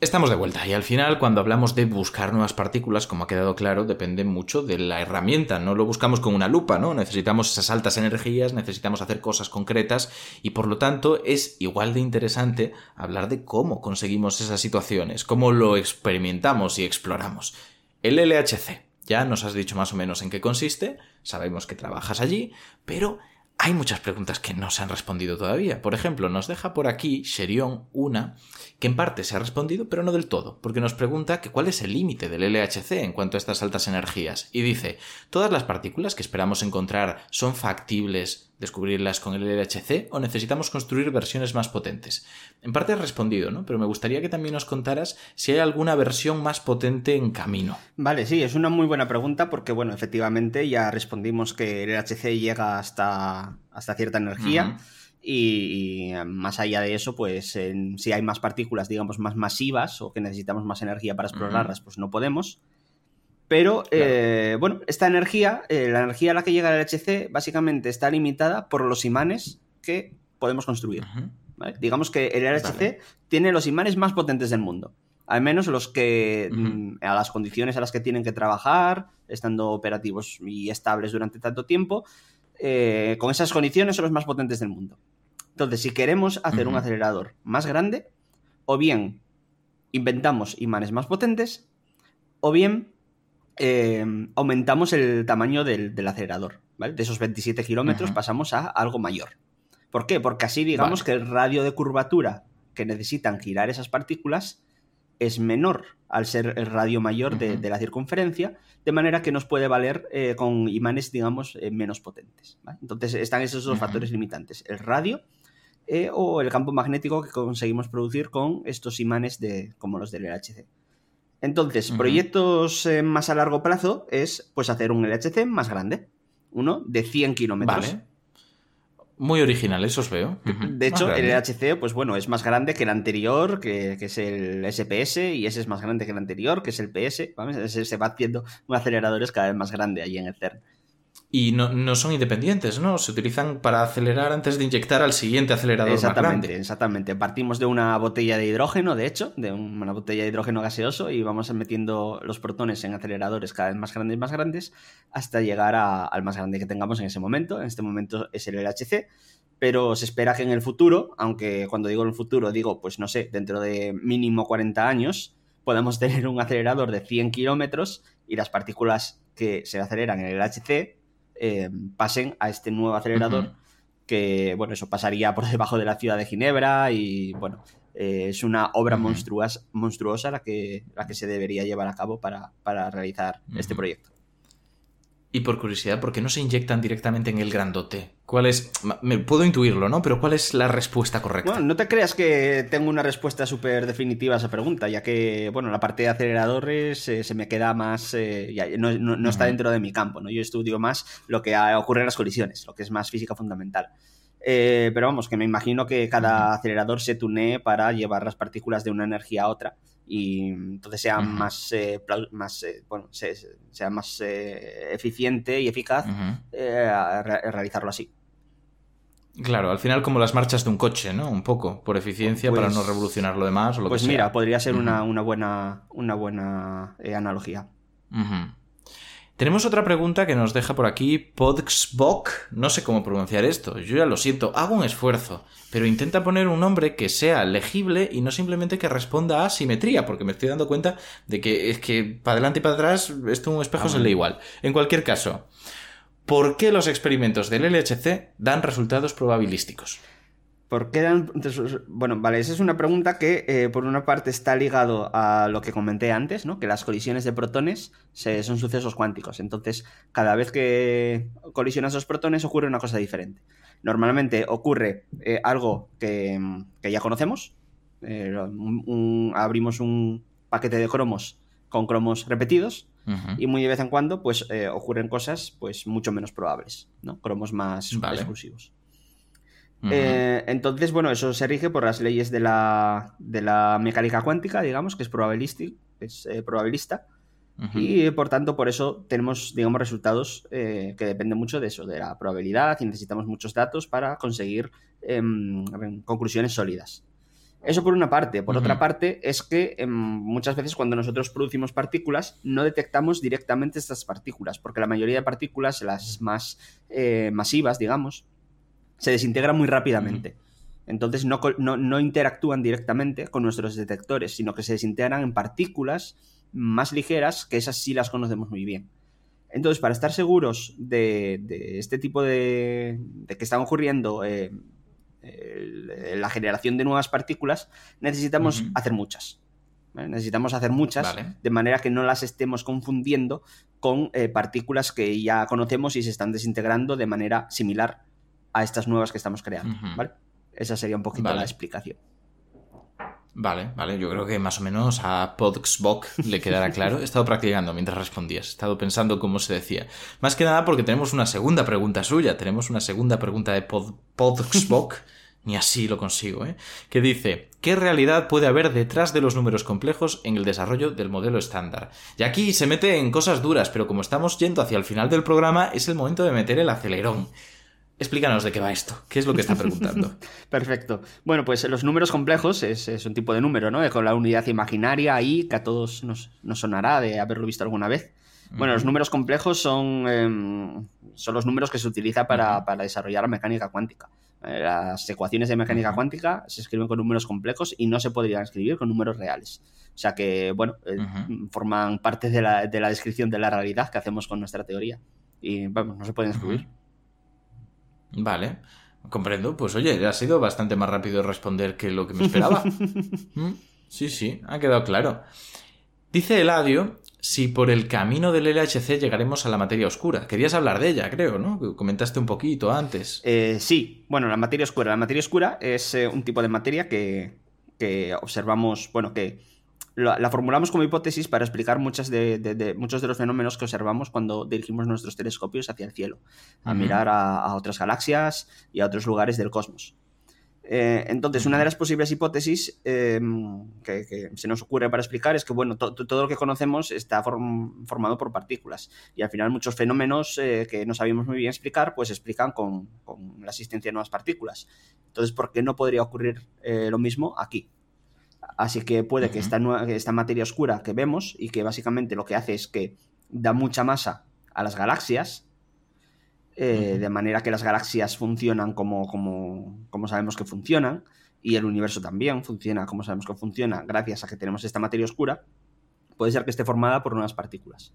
Estamos de vuelta y al final cuando hablamos de buscar nuevas partículas, como ha quedado claro, depende mucho de la herramienta, no lo buscamos con una lupa, ¿no? Necesitamos esas altas energías, necesitamos hacer cosas concretas y por lo tanto es igual de interesante hablar de cómo conseguimos esas situaciones, cómo lo experimentamos y exploramos. El LHC, ya nos has dicho más o menos en qué consiste, sabemos que trabajas allí, pero hay muchas preguntas que no se han respondido todavía. Por ejemplo, nos deja por aquí Sherion una que en parte se ha respondido, pero no del todo, porque nos pregunta cuál es el límite del LHC en cuanto a estas altas energías. Y dice, ¿todas las partículas que esperamos encontrar son factibles descubrirlas con el LHC o necesitamos construir versiones más potentes? En parte has respondido, ¿no? Pero me gustaría que también nos contaras si hay alguna versión más potente en camino. Vale, sí, es una muy buena pregunta porque, bueno, efectivamente ya respondimos que el LHC llega hasta, hasta cierta energía. Uh -huh. Y, y, más allá de eso, pues en, si hay más partículas, digamos, más masivas o que necesitamos más energía para explorarlas, uh -huh. pues no podemos. Pero, claro. eh, bueno, esta energía, eh, la energía a la que llega el LHC, básicamente está limitada por los imanes que podemos construir. Uh -huh. ¿vale? Digamos que el LHC vale. tiene los imanes más potentes del mundo. Al menos los que, uh -huh. a las condiciones a las que tienen que trabajar, estando operativos y estables durante tanto tiempo, eh, con esas condiciones son los más potentes del mundo. Entonces, si queremos hacer uh -huh. un acelerador más grande, o bien inventamos imanes más potentes, o bien eh, aumentamos el tamaño del, del acelerador. ¿vale? De esos 27 kilómetros uh -huh. pasamos a algo mayor. ¿Por qué? Porque así digamos vale. que el radio de curvatura que necesitan girar esas partículas es menor al ser el radio mayor uh -huh. de, de, la circunferencia, de manera que nos puede valer eh, con imanes, digamos, eh, menos potentes. ¿vale? Entonces están esos dos uh -huh. factores limitantes, el radio eh, o el campo magnético que conseguimos producir con estos imanes de, como los del LHC. Entonces, uh -huh. proyectos eh, más a largo plazo es pues hacer un LHC más grande, uno de 100 kilómetros. Vale. Muy original, eso os veo. Uh -huh. De hecho, el LHC, pues bueno, es más grande que el anterior, que, que, es el SPS, y ese es más grande que el anterior, que es el PS. ¿vale? Se va haciendo un acelerador es cada vez más grande allí en el CERN. Y no, no, son independientes, ¿no? Se utilizan para acelerar antes de inyectar al siguiente acelerador exactamente, más grande. Exactamente. Partimos de una botella de hidrógeno, de hecho, de una botella de hidrógeno gaseoso y vamos metiendo los protones en aceleradores cada vez más grandes y más grandes hasta llegar a, al más grande que tengamos en ese momento. En este momento es el LHC, pero se espera que en el futuro, aunque cuando digo en el futuro digo, pues no sé, dentro de mínimo 40 años, podamos tener un acelerador de 100 kilómetros y las partículas que se aceleran en el LHC eh, pasen a este nuevo acelerador uh -huh. que, bueno, eso pasaría por debajo de la ciudad de Ginebra y, bueno, eh, es una obra uh -huh. monstruosa, monstruosa la, que, la que se debería llevar a cabo para, para realizar uh -huh. este proyecto. Y por curiosidad, ¿por qué no se inyectan directamente en el grandote? ¿Cuál es? Me puedo intuirlo, ¿no? Pero ¿cuál es la respuesta correcta? Bueno, no te creas que tengo una respuesta súper definitiva a esa pregunta, ya que, bueno, la parte de aceleradores eh, se me queda más. Eh, ya, no, no, no, está dentro de mi campo, ¿no? Yo estudio más lo que ocurre en las colisiones, lo que es más física fundamental. Eh, pero vamos, que me imagino que cada uh -huh. acelerador se tunee para llevar las partículas de una energía a otra y entonces sea uh -huh. más, eh, más eh, bueno, se, sea más eh, eficiente y eficaz re realizarlo así. Claro, al final como las marchas de un coche, ¿no? Un poco, por eficiencia, pues, para no revolucionar lo demás o lo pues que sea. mira, podría ser una, una, buena, una buena eh, analogía. Tenemos otra pregunta que nos deja por aquí Podxbok. No sé cómo pronunciar esto, yo ya lo siento, hago un esfuerzo, pero intenta poner un nombre que sea legible y no simplemente que responda a simetría, porque me estoy dando cuenta de que es que para adelante y para atrás esto un espejo ah, se lee igual. En cualquier caso, ¿por qué los experimentos del LHC dan resultados probabilísticos? ¿Por qué dan.? Bueno, vale, esa es una pregunta que eh, por una parte está ligado a lo que comenté antes, ¿no? Que las colisiones de protones son sucesos cuánticos. Entonces, cada vez que colisionan esos protones ocurre una cosa diferente. Normalmente ocurre eh, algo que, que, ya conocemos, Eh, abrimos un paquete de cromos con cromos repetidos Y muy de vez en cuando pues eh, ocurren cosas pues mucho menos probables, ¿no? Cromos más Vale. exclusivos. Eh, entonces, bueno, eso se rige por las leyes de la, de la mecánica cuántica, digamos, que es probabilística, es eh, probabilista. Y por tanto, por eso tenemos, digamos, resultados eh, que dependen mucho de eso, de la probabilidad, y necesitamos muchos datos para conseguir em, conclusiones sólidas. Eso por una parte. Por otra parte, es que em, muchas veces cuando nosotros producimos partículas, no detectamos directamente estas partículas, porque la mayoría de partículas, las más eh, masivas, digamos, se desintegran muy rápidamente. Entonces no, no- no interactúan directamente con nuestros detectores, sino que se desintegran en partículas más ligeras, que esas sí las conocemos muy bien. Entonces, para estar seguros de, de este tipo de, de que están ocurriendo eh, el- la generación de nuevas partículas, necesitamos hacer muchas. ¿vale? Necesitamos hacer muchas Vale. de manera que no las estemos confundiendo con eh, partículas que ya conocemos y se están desintegrando de manera similar a estas nuevas que estamos creando. Esa sería un poquito la explicación. Vale, vale, yo creo que más o menos a Podxbok le quedará claro. He estado practicando mientras respondías, he estado pensando cómo se decía. Más que nada porque tenemos una segunda pregunta suya, tenemos una segunda pregunta de Pod, Podxbok, ni así lo consigo, ¿eh? Que dice, ¿qué realidad puede haber detrás de los números complejos en el desarrollo del modelo estándar? Y aquí se mete en cosas duras, pero como estamos yendo hacia el final del programa, es el momento de meter el acelerón. Explícanos de qué va esto, qué es lo que está preguntando. Perfecto. Bueno, pues los números complejos es, es un tipo de número, ¿no? Con la unidad imaginaria ahí, que a todos nos, nos sonará de haberlo visto alguna vez. Bueno, los números complejos son, em, son los números que se utiliza para, para desarrollar la mecánica cuántica. Eh, Las ecuaciones de mecánica cuántica se escriben con números complejos y no se podrían escribir con números reales. O sea que, bueno, eh, forman parte de la, de la descripción de la realidad que hacemos con nuestra teoría. Y, vamos, no se pueden escribir. Vale, comprendo. Pues oye, ha sido bastante más rápido responder que lo que me esperaba. Mm, Sí, sí, ha quedado claro. Dice Eladio si por el camino del LHC llegaremos a la materia oscura. Querías hablar de ella, creo, ¿no? Comentaste un poquito antes. Eh, sí, bueno, la materia oscura. La materia oscura es eh, un tipo de materia que, que observamos, bueno, que la, la formulamos como hipótesis para explicar muchas de, de- de- muchos de los fenómenos que observamos cuando dirigimos nuestros telescopios hacia el cielo, a mirar a, a otras galaxias y a otros lugares del cosmos. Eh, entonces, una de las posibles hipótesis eh, que, que se nos ocurre para explicar es que, bueno, to- to- todo lo que conocemos está form- formado por partículas y al final muchos fenómenos eh, que no sabíamos muy bien explicar, pues se explican con, con la existencia de nuevas partículas. Entonces, ¿por qué no podría ocurrir eh, lo mismo aquí? Así que puede que esta, que esta materia oscura que vemos y que básicamente lo que hace es que da mucha masa a las galaxias, eh, de manera que las galaxias funcionan como, como, como sabemos que funcionan, y el universo también funciona como sabemos que funciona gracias a que tenemos esta materia oscura, puede ser que esté formada por nuevas partículas.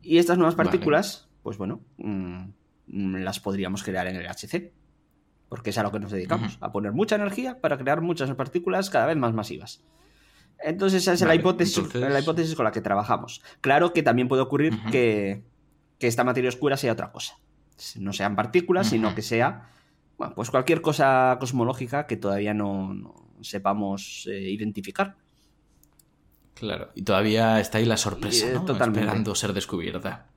Y estas nuevas Vale. partículas, pues bueno, mm, mm, las podríamos crear en el HC, porque es a lo que nos dedicamos, a poner mucha energía para crear muchas partículas cada vez más masivas. Entonces esa es la, hipótesis, entonces- la hipótesis con la que trabajamos. Claro que también puede ocurrir que, que esta materia oscura sea otra cosa. No sean partículas, sino que sea bueno, pues cualquier cosa cosmológica que todavía no, no sepamos eh, identificar. Claro, y todavía está ahí la sorpresa, Eh, ¿no? totalmente. Esperando ser descubierta.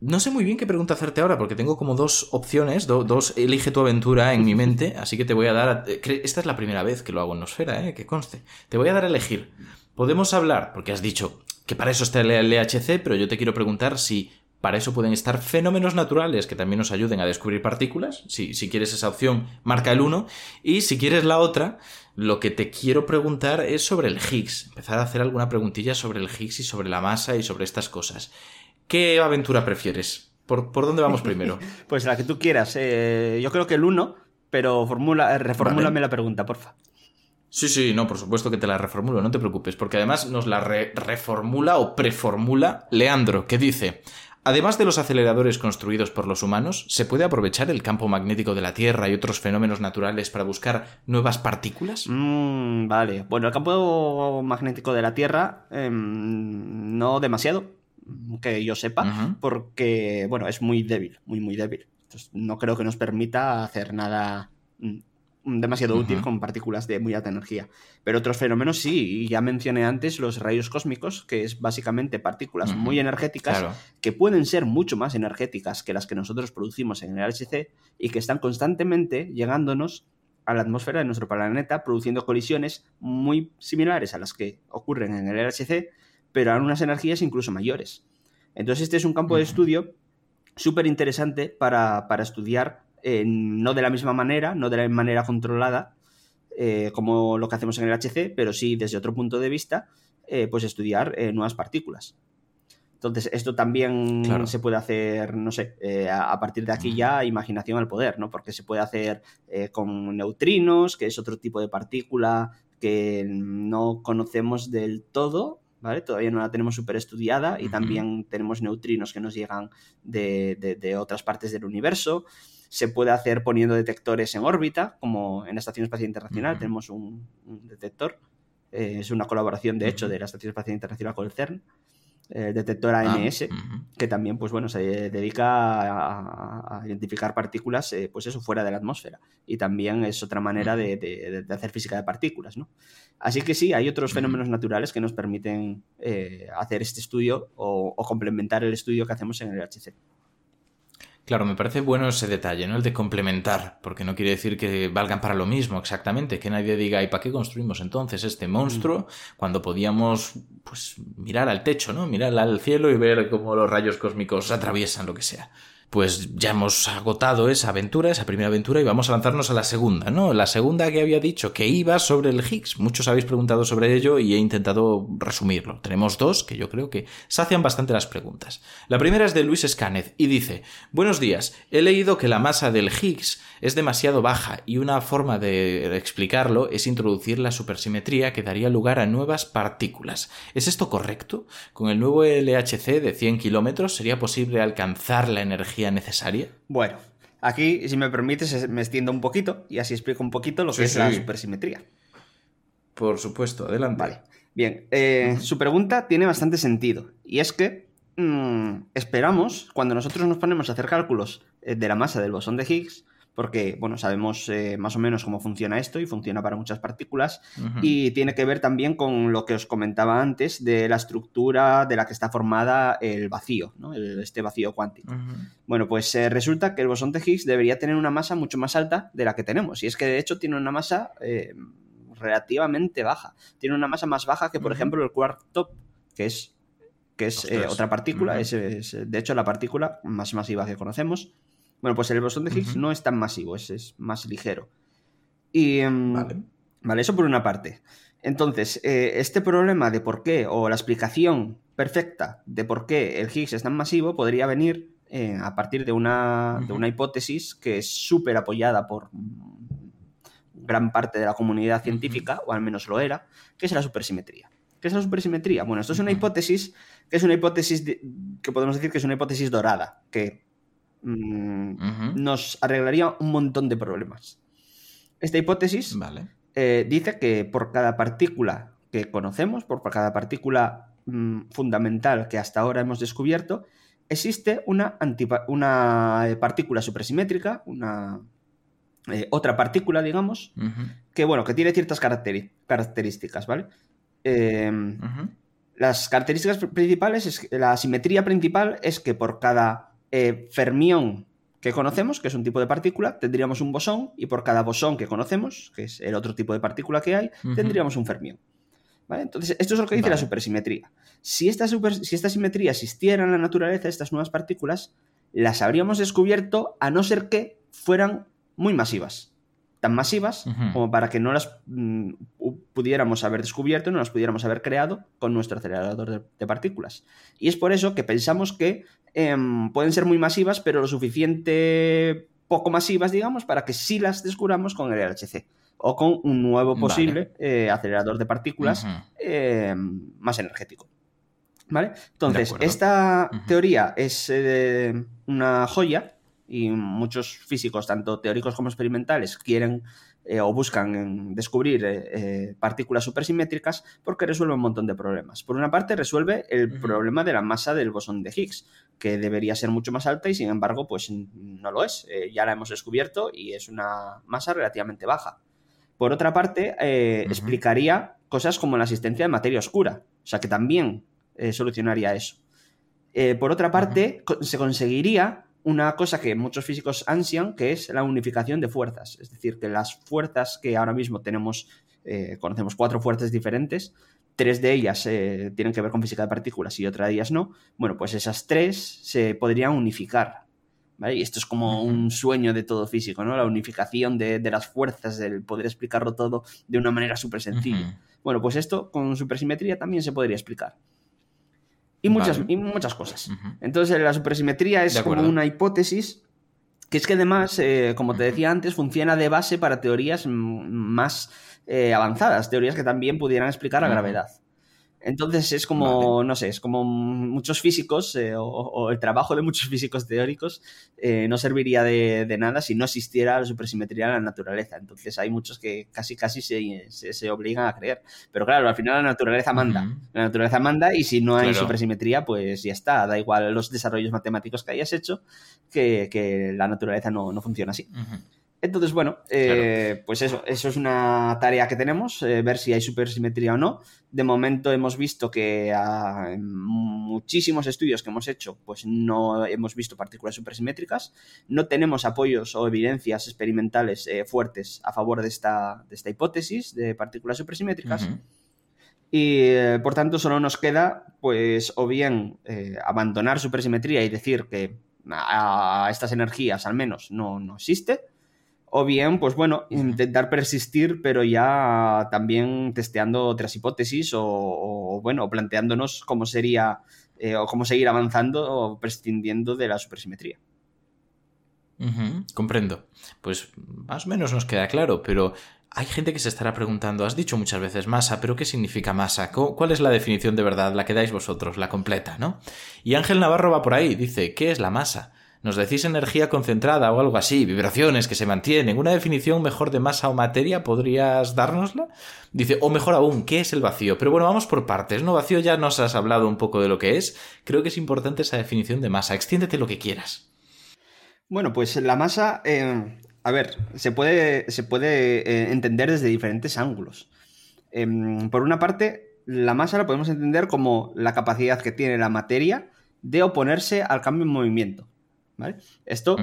No sé muy bien qué pregunta hacerte ahora, porque tengo como dos opciones, do- dos elige tu aventura en mi mente, así que te voy a dar... a- eh, Esta es la primera vez que lo hago en Nosfera, ¿eh? que conste. Te voy a dar a elegir. Podemos hablar, porque has dicho que para eso está el LHC, pero yo te quiero preguntar si para eso pueden estar fenómenos naturales que también nos ayuden a descubrir partículas. Si, si quieres esa opción, marca el 1. Y si quieres la otra, lo que te quiero preguntar es sobre el Higgs. Empezar a hacer alguna preguntilla sobre el Higgs y sobre la masa y sobre estas cosas. ¿Qué aventura prefieres? ¿Por, por dónde vamos primero? Pues la que tú quieras. eh, yo creo que el 1, pero formula, eh, reformúlame Vale. la pregunta, porfa. Sí, sí, no, por supuesto que te la reformulo, no te preocupes, porque además nos la re- reformula o preformula Leandro, que dice, además de los aceleradores construidos por los humanos, ¿se puede aprovechar el campo magnético de la Tierra y otros fenómenos naturales para buscar nuevas partículas? Mm, vale. Bueno, el campo magnético de la Tierra em, no demasiado, que yo sepa, porque, bueno, es muy débil, muy, muy débil. Entonces, no creo que nos permita hacer nada mm, demasiado útil con partículas de muy alta energía. Pero otros fenómenos sí, y ya mencioné antes los rayos cósmicos, que es básicamente partículas muy energéticas Claro. que pueden ser mucho más energéticas que las que nosotros producimos en el LHC y que están constantemente llegándonos a la atmósfera de nuestro planeta, produciendo colisiones muy similares a las que ocurren en el LHC, pero a unas energías incluso mayores. Entonces este es un campo de estudio súper interesante para, para estudiar, eh, no de la misma manera, no de la manera controlada, eh, como lo que hacemos en el HC, pero sí desde otro punto de vista, eh, pues estudiar nuevas partículas. Entonces, esto también Claro. se puede hacer, no sé, eh, a a partir de aquí ya imaginación al poder, ¿no? Porque se puede hacer eh, con neutrinos, que es otro tipo de partícula que no conocemos del todo, ¿vale? Todavía no la tenemos súper estudiada y también tenemos neutrinos que nos llegan de, de- de otras partes del universo. Se puede hacer poniendo detectores en órbita, como en la Estación Espacial Internacional tenemos un, un detector. Eh, es una colaboración, de hecho, de la Estación Espacial Internacional con el CERN. El detector Ah, ANS, ujú. que también, pues bueno, se dedica a, identificar partículas, eh, pues eso, fuera de la atmósfera. Y también es otra manera de, de- de hacer física de partículas, ¿no? Así que sí, hay otros fenómenos naturales que nos permiten eh, hacer este estudio o, o complementar el estudio que hacemos en el HC. Claro, me parece bueno ese detalle, ¿no? El de complementar, porque no quiere decir que valgan para lo mismo exactamente, que nadie diga, ¿y para qué construimos entonces este monstruo cuando podíamos, pues, mirar al techo, ¿no? Mirar al cielo y ver cómo los rayos cósmicos atraviesan lo que sea. Pues ya hemos agotado esa aventura, esa primera aventura, y vamos a lanzarnos a la segunda, ¿no? La segunda que había dicho que iba sobre el Higgs. Muchos habéis preguntado sobre ello y he intentado resumirlo. Tenemos dos que yo creo que sacian bastante las preguntas. La primera es de Luis Escánez y dice: Buenos días, he leído que la masa del Higgs es demasiado baja y una forma de explicarlo es introducir la supersimetría que daría lugar a nuevas partículas. ¿Es esto correcto? ¿Con el nuevo LHC de 100 kilómetros sería posible alcanzar la energía necesaria? Bueno, aquí, si me permites, me extiendo un poquito y así explico un poquito lo que Sí, es la supersimetría. Por supuesto, adelante. Vale. Bien, eh, su pregunta tiene bastante sentido. Y es que mm, esperamos, cuando nosotros nos ponemos a hacer cálculos eh, de la masa del bosón de Higgs, porque, bueno, sabemos eh, más o menos cómo funciona esto y funciona para muchas partículas, y tiene que ver también con lo que os comentaba antes de la estructura de la que está formada el vacío, ¿no? El- este vacío cuántico. Bueno, pues eh, resulta que el bosón de Higgs debería tener una masa mucho más alta de la que tenemos. Y es que de hecho tiene una masa eh, relativamente baja. Tiene una masa más baja que, por ejemplo, el quark top, que es, que es eh, otra partícula. Es, de hecho, la partícula más masiva que conocemos. Bueno, pues el bosón de Higgs no es tan masivo, es, es más ligero. Y. em, Vale. Vale, eso por una parte. Entonces, eh, este problema de por qué, o la explicación perfecta de por qué el Higgs es tan masivo, podría venir eh, a partir de una, de una hipótesis que es súper apoyada por gran parte de la comunidad científica, o al menos lo era, que es la supersimetría. ¿Qué es la supersimetría? Bueno, esto es una hipótesis que es una hipótesis de- que podemos decir que es una hipótesis dorada, que mm, nos arreglaría un montón de problemas. Esta hipótesis Vale. eh, dice que por cada partícula que conocemos, por cada partícula mm, fundamental que hasta ahora hemos descubierto, existe una, eh, partícula supersimétrica, una eh, otra partícula, digamos, que bueno, que tiene ciertas características, ¿vale? Eh, Ujú. las características principales, es que- la simetría principal es que por cada eh, fermión que conocemos, que es un tipo de partícula, tendríamos un bosón, y por cada bosón que conocemos, que es el otro tipo de partícula que hay, tendríamos un fermión. ¿Vale? Entonces, esto es lo que dice la supersimetría. Si esta, super- si esta simetría existiera en la naturaleza, estas nuevas partículas, las habríamos descubierto a no ser que fueran muy masivas. Tan masivas como para que no las mm, pu- pudiéramos haber descubierto, no las pudiéramos haber creado con nuestro acelerador de, de partículas. Y es por eso que pensamos que em, pueden ser muy masivas, pero lo suficiente poco masivas, digamos, para que sí las descubramos con el LHC o con un nuevo Vale. posible eh, acelerador de partículas eh, más energético. ¿Vale? Entonces, esta teoría es eh, una joya y muchos físicos, tanto teóricos como experimentales, quieren eh, o buscan descubrir eh, eh, partículas supersimétricas porque resuelve un montón de problemas. Por una parte, resuelve el problema de la masa del bosón de Higgs, que debería ser mucho más alta y sin embargo, pues no lo es. ya la hemos descubierto y es una masa relativamente baja. Por otra parte, explicaría cosas como la existencia de materia oscura, o sea que también solucionaría eso. por otra parte, se conseguiría una cosa que muchos físicos ansian, que es la unificación de fuerzas. Es decir, que las fuerzas que ahora mismo tenemos, eh, conocemos cuatro fuerzas diferentes, tres de ellas eh, tienen que ver con física de partículas y otra de ellas no. Bueno, pues esas tres se podrían unificar. Y esto es como un sueño de todo físico, ¿no? La unificación de, las fuerzas, del poder explicarlo todo de una manera súper sencilla. Bueno, pues esto con supersimetría también se podría explicar. Y muchas, y muchas cosas. Entonces, la supersimetría es como una hipótesis que es que además, eh, como te decía antes, funciona de base para teorías más eh, avanzadas, teorías que también pudieran explicar la gravedad. Entonces es como, no sé, es como muchos físicos eh, o, el trabajo de muchos físicos teóricos eh, no serviría de, nada si no existiera la supersimetría en la naturaleza. Entonces hay muchos que casi casi se, se, obligan a creer. Pero claro, al final la naturaleza manda. La naturaleza manda y si no hay supersimetría, pues ya está. Da igual los desarrollos matemáticos que hayas hecho, que, la naturaleza no, funciona así. Entonces, bueno, eh, pues eso, eso es una tarea que tenemos, eh, ver si hay supersimetría o no. De momento hemos visto que en muchísimos estudios que hemos hecho, pues no hemos visto partículas supersimétricas. No tenemos apoyos o evidencias experimentales eh, fuertes a favor de esta, de esta hipótesis de partículas supersimétricas. Y por tanto solo nos queda, pues, o bien abandonar supersimetría y decir que a, estas energías al menos no, no existe o bien, pues bueno, intentar persistir, pero ya también testeando otras hipótesis o, bueno, planteándonos cómo sería eh, o cómo seguir avanzando o prescindiendo de la supersimetría. comprendo. Pues más o menos nos queda claro, pero hay gente que se estará preguntando, has dicho muchas veces masa, pero ¿qué significa masa? ¿Cuál es la definición de verdad, la que dais vosotros, la completa, ¿no? Y Ángel Navarro va por ahí, dice, ¿qué es la masa? ¿Nos decís energía concentrada o algo así? Vibraciones que se mantienen. ¿Una definición mejor de masa o materia podrías dárnosla? Dice, o mejor aún, ¿qué es el vacío? Pero bueno, vamos por partes, ¿no? Vacío ya nos has hablado un poco de lo que es. Creo que es importante esa definición de masa. Extiéndete lo que quieras. Bueno, pues la masa, eh, a ver, se puede, se puede eh, entender desde diferentes ángulos. Em, por una parte, la masa la podemos entender como la capacidad que tiene la materia de oponerse al cambio en movimiento. Esto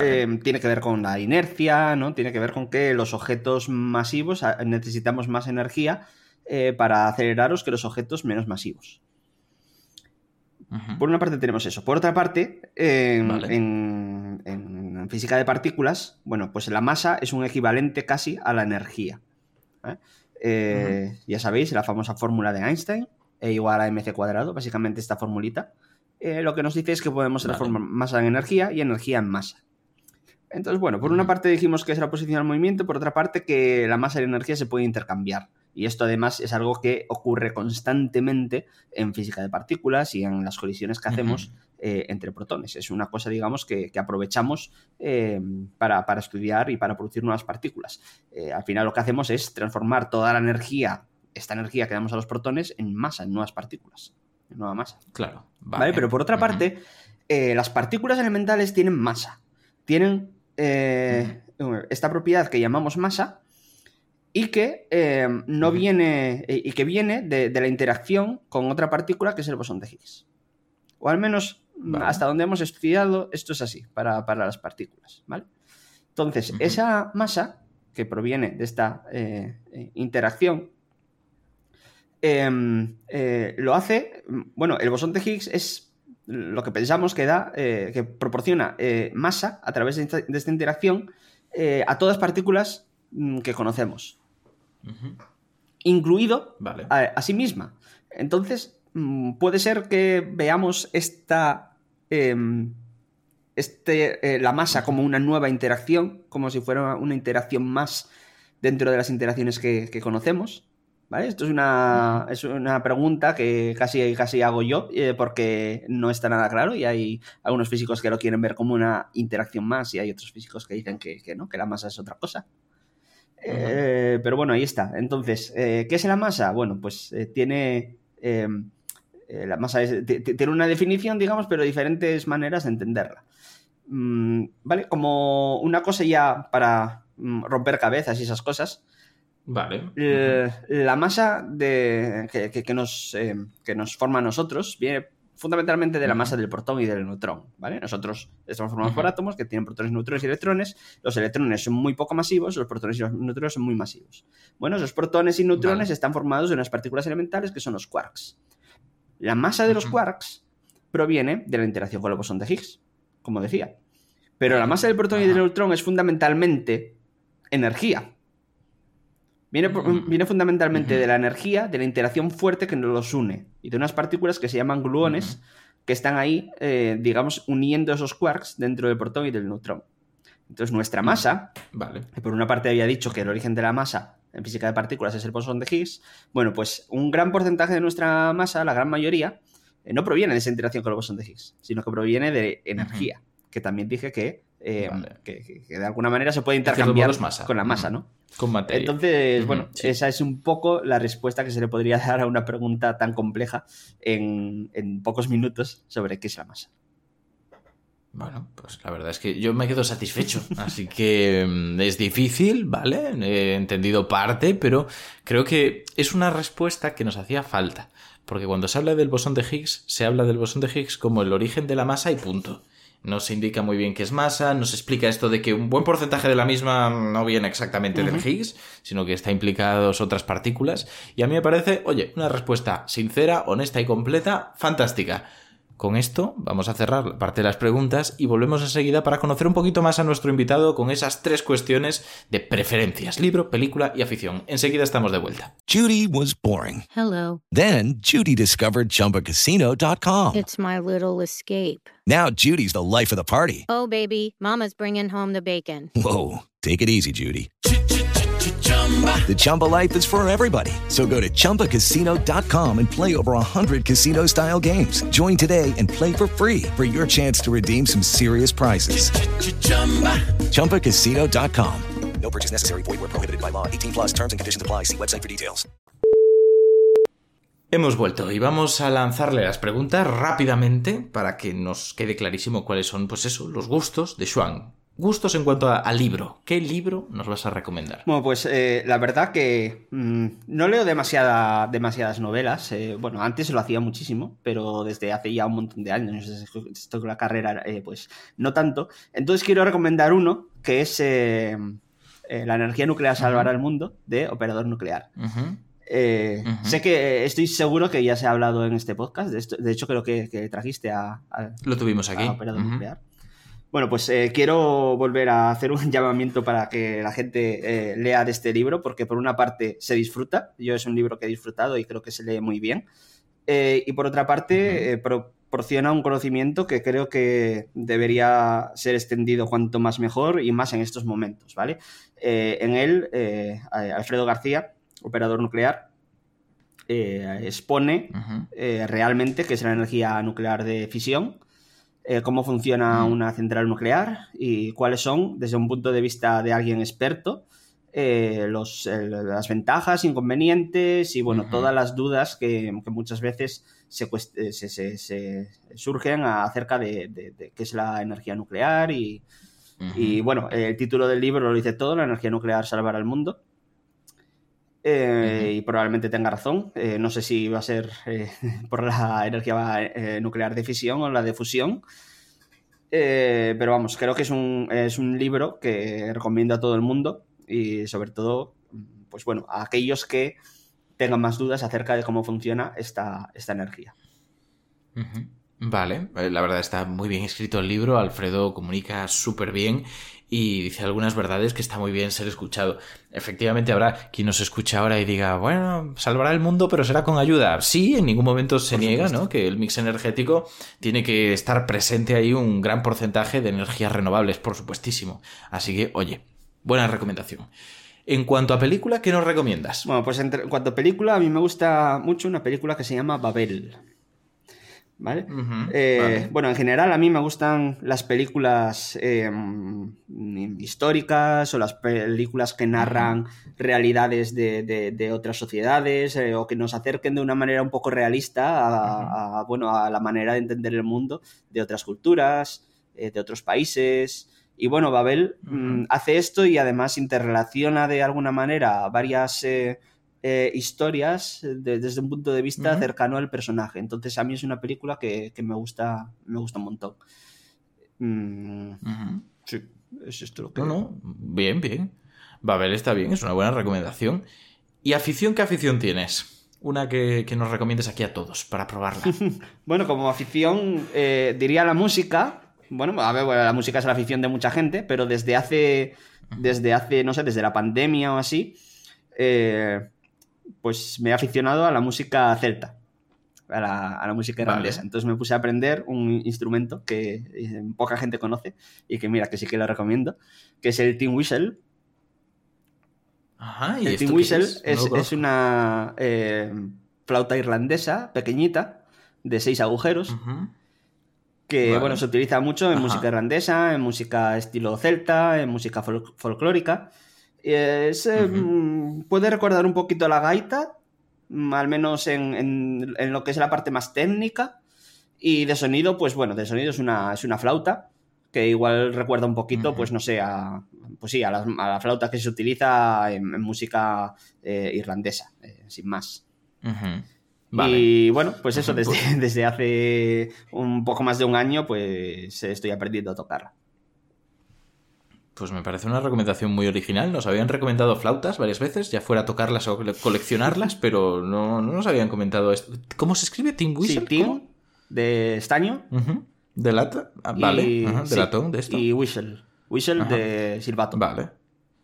eh, tiene que ver con la inercia, ¿no? Tiene que ver con que los objetos masivos ah, necesitamos más energía eh, para aceleraros que los objetos menos masivos. Por una parte tenemos eso. Por otra parte, en, física de partículas, bueno, pues la masa es un equivalente casi a la energía. Eh, ya sabéis, la famosa fórmula de Einstein, E igual a mc cuadrado, básicamente esta formulita. Eh, lo que nos dice es que podemos transformar masa en energía y energía en masa. Entonces, bueno, por una parte dijimos que es la posición del movimiento, por otra parte que la masa y la energía se pueden intercambiar. Y esto además es algo que ocurre constantemente en física de partículas y en las colisiones que hacemos eh, entre protones. Es una cosa, digamos, que, aprovechamos eh, para, estudiar y para producir nuevas partículas. al final lo que hacemos es transformar toda la energía, esta energía que damos a los protones, en masa, en nuevas partículas nueva masa. Claro. Vale. Pero por otra parte, eh, las partículas elementales tienen masa. Tienen eh, esta propiedad que llamamos masa y que eh, no viene. y que viene de, la interacción con otra partícula que es el bosón de Higgs. O al menos hasta donde hemos estudiado, esto es así para, las partículas. ¿vale? Entonces, esa masa que proviene de esta interacción eh, lo hace, bueno, el bosón de Higgs es lo que pensamos que da, eh, que proporciona eh, masa a través de esta, interacción a todas partículas mm, que conocemos, incluido a, sí misma. Entonces, mm, puede ser que veamos esta, em, este, la masa como una nueva interacción, como si fuera una interacción más dentro de las interacciones que conocemos. ¿Vale? Esto es una, es una pregunta que casi, casi hago yo eh, porque no está nada claro y hay algunos físicos que lo quieren ver como una interacción más y hay otros físicos que dicen que, que no, que la masa es otra cosa. Eh, pero bueno, ahí está. Entonces, eh, ¿qué es la masa? Bueno, pues tiene... eh, la masa es- ti- ti- tiene una definición, digamos, pero diferentes maneras de entenderla. Mm, ¿Vale? Como una cosa ya para mm, romper cabezas y esas cosas. Vale. Eh, la masa de, que, que- que nos, eh, que nos forma a nosotros viene fundamentalmente de la masa del protón y del neutrón, ¿vale? Nosotros estamos formados por átomos que tienen protones, neutrones y electrones. Los electrones son muy poco masivos, los protones y los neutrones son muy masivos. Bueno, esos protones y neutrones Vale. están formados de unas partículas elementales que son los quarks. La masa de los quarks proviene de la interacción con el bosón de Higgs, como decía. Pero la masa del protón y del neutrón es fundamentalmente energía. Viene, fundamentalmente de la energía, de la interacción fuerte que nos los une y de unas partículas que se llaman gluones que están ahí, eh, digamos, uniendo esos quarks dentro del protón y del neutrón. Entonces, nuestra masa, Vale. que por una parte había dicho que el origen de la masa en física de partículas es el bosón de Higgs, bueno, pues un gran porcentaje de nuestra masa, la gran mayoría, eh, no proviene de esa interacción con el bosón de Higgs, sino que proviene de energía, que también dije que, eh, que, que- que de alguna manera se puede intercambiar masa. con la masa, ¿no? Con materia. Entonces, bueno, sí. esa es un poco la respuesta que se le podría dar a una pregunta tan compleja en, en pocos minutos sobre qué es la masa. Bueno, pues la verdad es que yo me quedo satisfecho. Así que mm, es difícil, ¿vale? He entendido parte, pero creo que es una respuesta que nos hacía falta. Porque cuando se habla del bosón de Higgs, se habla del bosón de Higgs como el origen de la masa y punto. No se indica muy bien qué es masa, no se explica esto de que un buen porcentaje de la misma no viene exactamente del. Higgs, sino que está implicados otras partículas. Y a mí me parece, oye, una respuesta sincera, honesta y completa, fantástica. Con esto vamos a cerrar la parte de las preguntas y volvemos enseguida para conocer un poquito más a nuestro invitado con esas tres cuestiones de preferencias, libro, película y afición. Enseguida estamos de vuelta. Judy was boring. Hello. Then Judy discovered ChumbaCasino.com. It's my little escape. Now Judy's the life of the party. Oh, baby, Mama's bringing home the bacon. Whoa, take it easy, Judy. The Chumba life is for everybody. So go to ChumbaCasino.com and play over 100 casino style games. Join today and play for free for your chance to redeem some serious prizes. ChumbaCasino.com. No purchase necessary. Void where prohibited by law. 18 plus terms and conditions apply. See website for details. Hemos vuelto y vamos a lanzarle las preguntas rápidamente para que nos quede clarísimo cuáles son, pues eso, los gustos de Xuan. Gustos en cuanto a, a libro. ¿Qué libro nos vas a recomendar? Bueno, pues eh, la verdad que mm, no leo demasiada, demasiadas novelas. eh, bueno, antes lo hacía muchísimo, pero desde hace ya un montón de años, desde que estoy con la carrera, eh, pues no tanto. Entonces quiero recomendar uno que es La energía nuclear salvará el mundo, de Operador Nuclear. Eh. Sé que estoy seguro que ya se ha hablado en este podcast. De, esto- de hecho, creo que, que trajiste a, a- Lo tuvimos aquí. a Operador. Nuclear. Bueno, pues eh, quiero volver a hacer un llamamiento para que la gente eh, lea de este libro, porque por una parte se disfruta, yo es un libro que he disfrutado y creo que se lee muy bien, Eh, y por otra parte proporciona un conocimiento que creo que debería ser extendido cuanto más mejor y más en estos momentos, ¿vale? En él, Alfredo García, operador nuclear, expone realmente qué es la energía nuclear de fisión, eh, cómo funciona una central nuclear y cuáles son, desde un punto de vista de alguien experto, eh, los, eh, las ventajas, inconvenientes y bueno, todas las dudas que, que muchas veces se, eh, se- se- se surgen acerca de, de- de qué es la energía nuclear y, y bueno, el título del libro lo dice todo, la energía nuclear salvará el mundo. Eh, Y probablemente tenga razón. Eh, no sé si va a ser eh, por la energía nuclear de fisión o la de fusión. Pero vamos, creo que es un, es un libro que recomiendo a todo el mundo y sobre todo, pues bueno, a aquellos que tengan más dudas acerca de cómo funciona esta, esta energía. Vale, la verdad está muy bien escrito el libro, Alfredo comunica súper bien y dice algunas verdades que está muy bien ser escuchado. Efectivamente habrá quien nos escuche ahora y diga, bueno, salvará el mundo, pero será con ayuda. Sí, en ningún momento se niega, ¿no? Que el mix energético tiene que estar presente ahí un gran porcentaje de energías renovables, por supuestísimo. Así que, oye, buena recomendación. En cuanto a película, ¿qué nos recomiendas? Bueno, pues en cuanto a película, a mí me gusta mucho una película que se llama Babel. ¿Vale? Eh, bueno, en general a mí me gustan las películas em, históricas o las películas que narran realidades de, otras sociedades eh, o que nos acerquen de una manera un poco realista a, bueno, a la manera de entender el mundo de otras culturas, eh, de otros países. Y bueno, Babel mm, hace esto y además interrelaciona de alguna manera varias eh, historias desde un punto de vista cercano al personaje. Entonces a mí es una película que, me gusta me gusta un montón. Mm, sí, es esto lo que... No, no, bien, bien. Babel está bien, es una buena recomendación. ¿Y afición qué afición tienes? Una que, nos recomiendes aquí a todos para probarla. bueno, como afición eh, diría la música. Bueno, a ver, la música es la afición de mucha gente, pero desde hace, desde hace, no sé, desde la pandemia o así, eh, pues me he aficionado a la música celta, a la, música irlandesa. Entonces me puse a aprender un instrumento que eh, poca gente conoce y que mira, que sí que lo recomiendo, que es el Tin Whistle. Ajá, ¿y el Tin Whistle es, una eh, flauta irlandesa pequeñita de seis agujeros. Que bueno, se utiliza mucho en música irlandesa, en música estilo celta, en música folclórica. Es, mm, Puede recordar un poquito a la gaita, mm, al menos en, lo que es la parte más técnica. Y de sonido, pues bueno, de sonido es una, es una flauta, que igual recuerda un poquito, pues no sé, a, pues sí, a la, flauta que se utiliza en, música eh, irlandesa, eh, sin más. Y bueno, pues eso, desde, desde hace un poco más de un año, pues estoy aprendiendo a tocarla. Pues me parece una recomendación muy original. Nos habían recomendado flautas varias veces, ya fuera tocarlas o coleccionarlas, pero no, nos habían comentado esto. ¿Cómo se escribe? ¿Tim Whistle? Sí, de estaño. De lata. Ah, vale. de latón, de esto. Y Whistle. Whistle de silbato. Vale.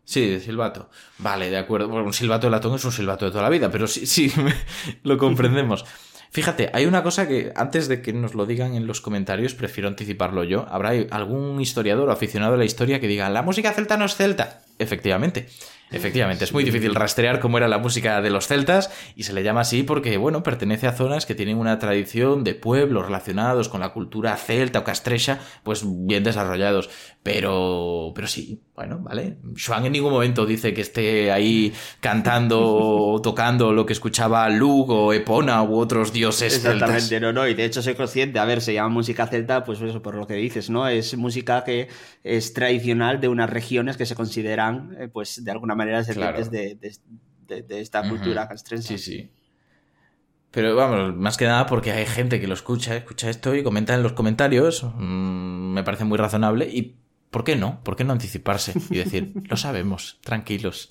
Sí, de silbato. Vale, de acuerdo. Bueno, un silbato de latón es un silbato de toda la vida, pero sí, sí, lo comprendemos. Fíjate, hay una cosa que antes de que nos lo digan en los comentarios, prefiero anticiparlo yo. Habrá algún historiador o aficionado a la historia que diga, la música celta no es celta. Efectivamente. Efectivamente, es muy difícil rastrear cómo era la música de los celtas y se le llama así porque, bueno, pertenece a zonas que tienen una tradición de pueblos relacionados con la cultura celta o castrecha, pues bien desarrollados. Pero, pero sí, bueno, vale. Joan en ningún momento dice que esté ahí cantando o tocando lo que escuchaba Lugo o Epona u otros dioses Exactamente, no, no, y de hecho soy consciente, a ver, se llama música celta, pues eso, por lo que dices, ¿no? Es música que es tradicional de unas regiones que se consideran, eh, pues, de alguna manera descendientes de, esta cultura castrense. Sí, sí. Pero vamos, más que nada porque hay gente que lo escucha, escucha esto y comenta en los comentarios. Mm, me parece muy razonable y ¿Por qué no? ¿Por qué no anticiparse y decir, lo sabemos, tranquilos?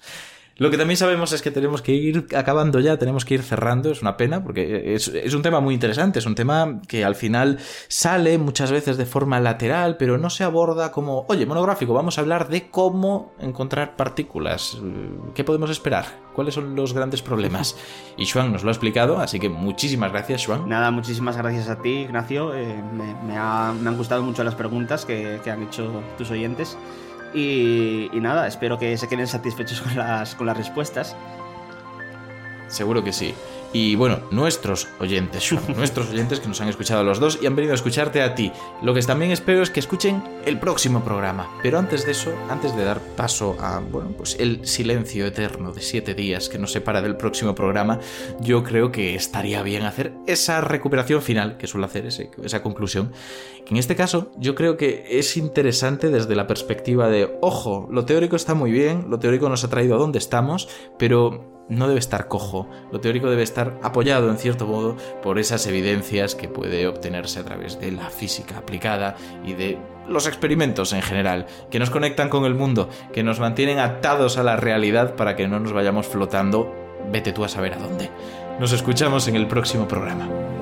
Lo que también sabemos es que tenemos que ir acabando ya, tenemos que ir cerrando, es una pena, porque es, un tema muy interesante, es un tema que al final sale muchas veces de forma lateral, pero no se aborda como, oye, monográfico, vamos a hablar de cómo encontrar partículas. ¿Qué podemos esperar? ¿Cuáles son los grandes problemas? Y Xuan nos lo ha explicado, así que muchísimas gracias, Xuan. Nada, muchísimas gracias a ti, Ignacio. Eh, me, han gustado mucho las preguntas que, que han hecho tus oyentes. Y, nada, espero que se queden satisfechos con las, con las respuestas. Seguro que sí. Y bueno, nuestros oyentes, nuestros oyentes que nos han escuchado a los dos y han venido a escucharte a ti. Lo que también espero es que escuchen el próximo programa. Pero antes de eso, antes de dar paso a, bueno, pues el silencio eterno de siete días que nos separa del próximo programa, yo creo que estaría bien hacer esa recuperación final que suele hacer, esa conclusión. en este caso, yo creo que es interesante desde la perspectiva de, ojo, lo teórico está muy bien, lo teórico nos ha traído a donde estamos, pero no debe estar cojo, lo teórico debe estar apoyado en cierto modo por esas evidencias que puede obtenerse a través de la física aplicada y de los experimentos en general, que nos conectan con el mundo, que nos mantienen atados a la realidad para que no nos vayamos flotando, vete tú a saber a dónde. Nos escuchamos en el próximo programa.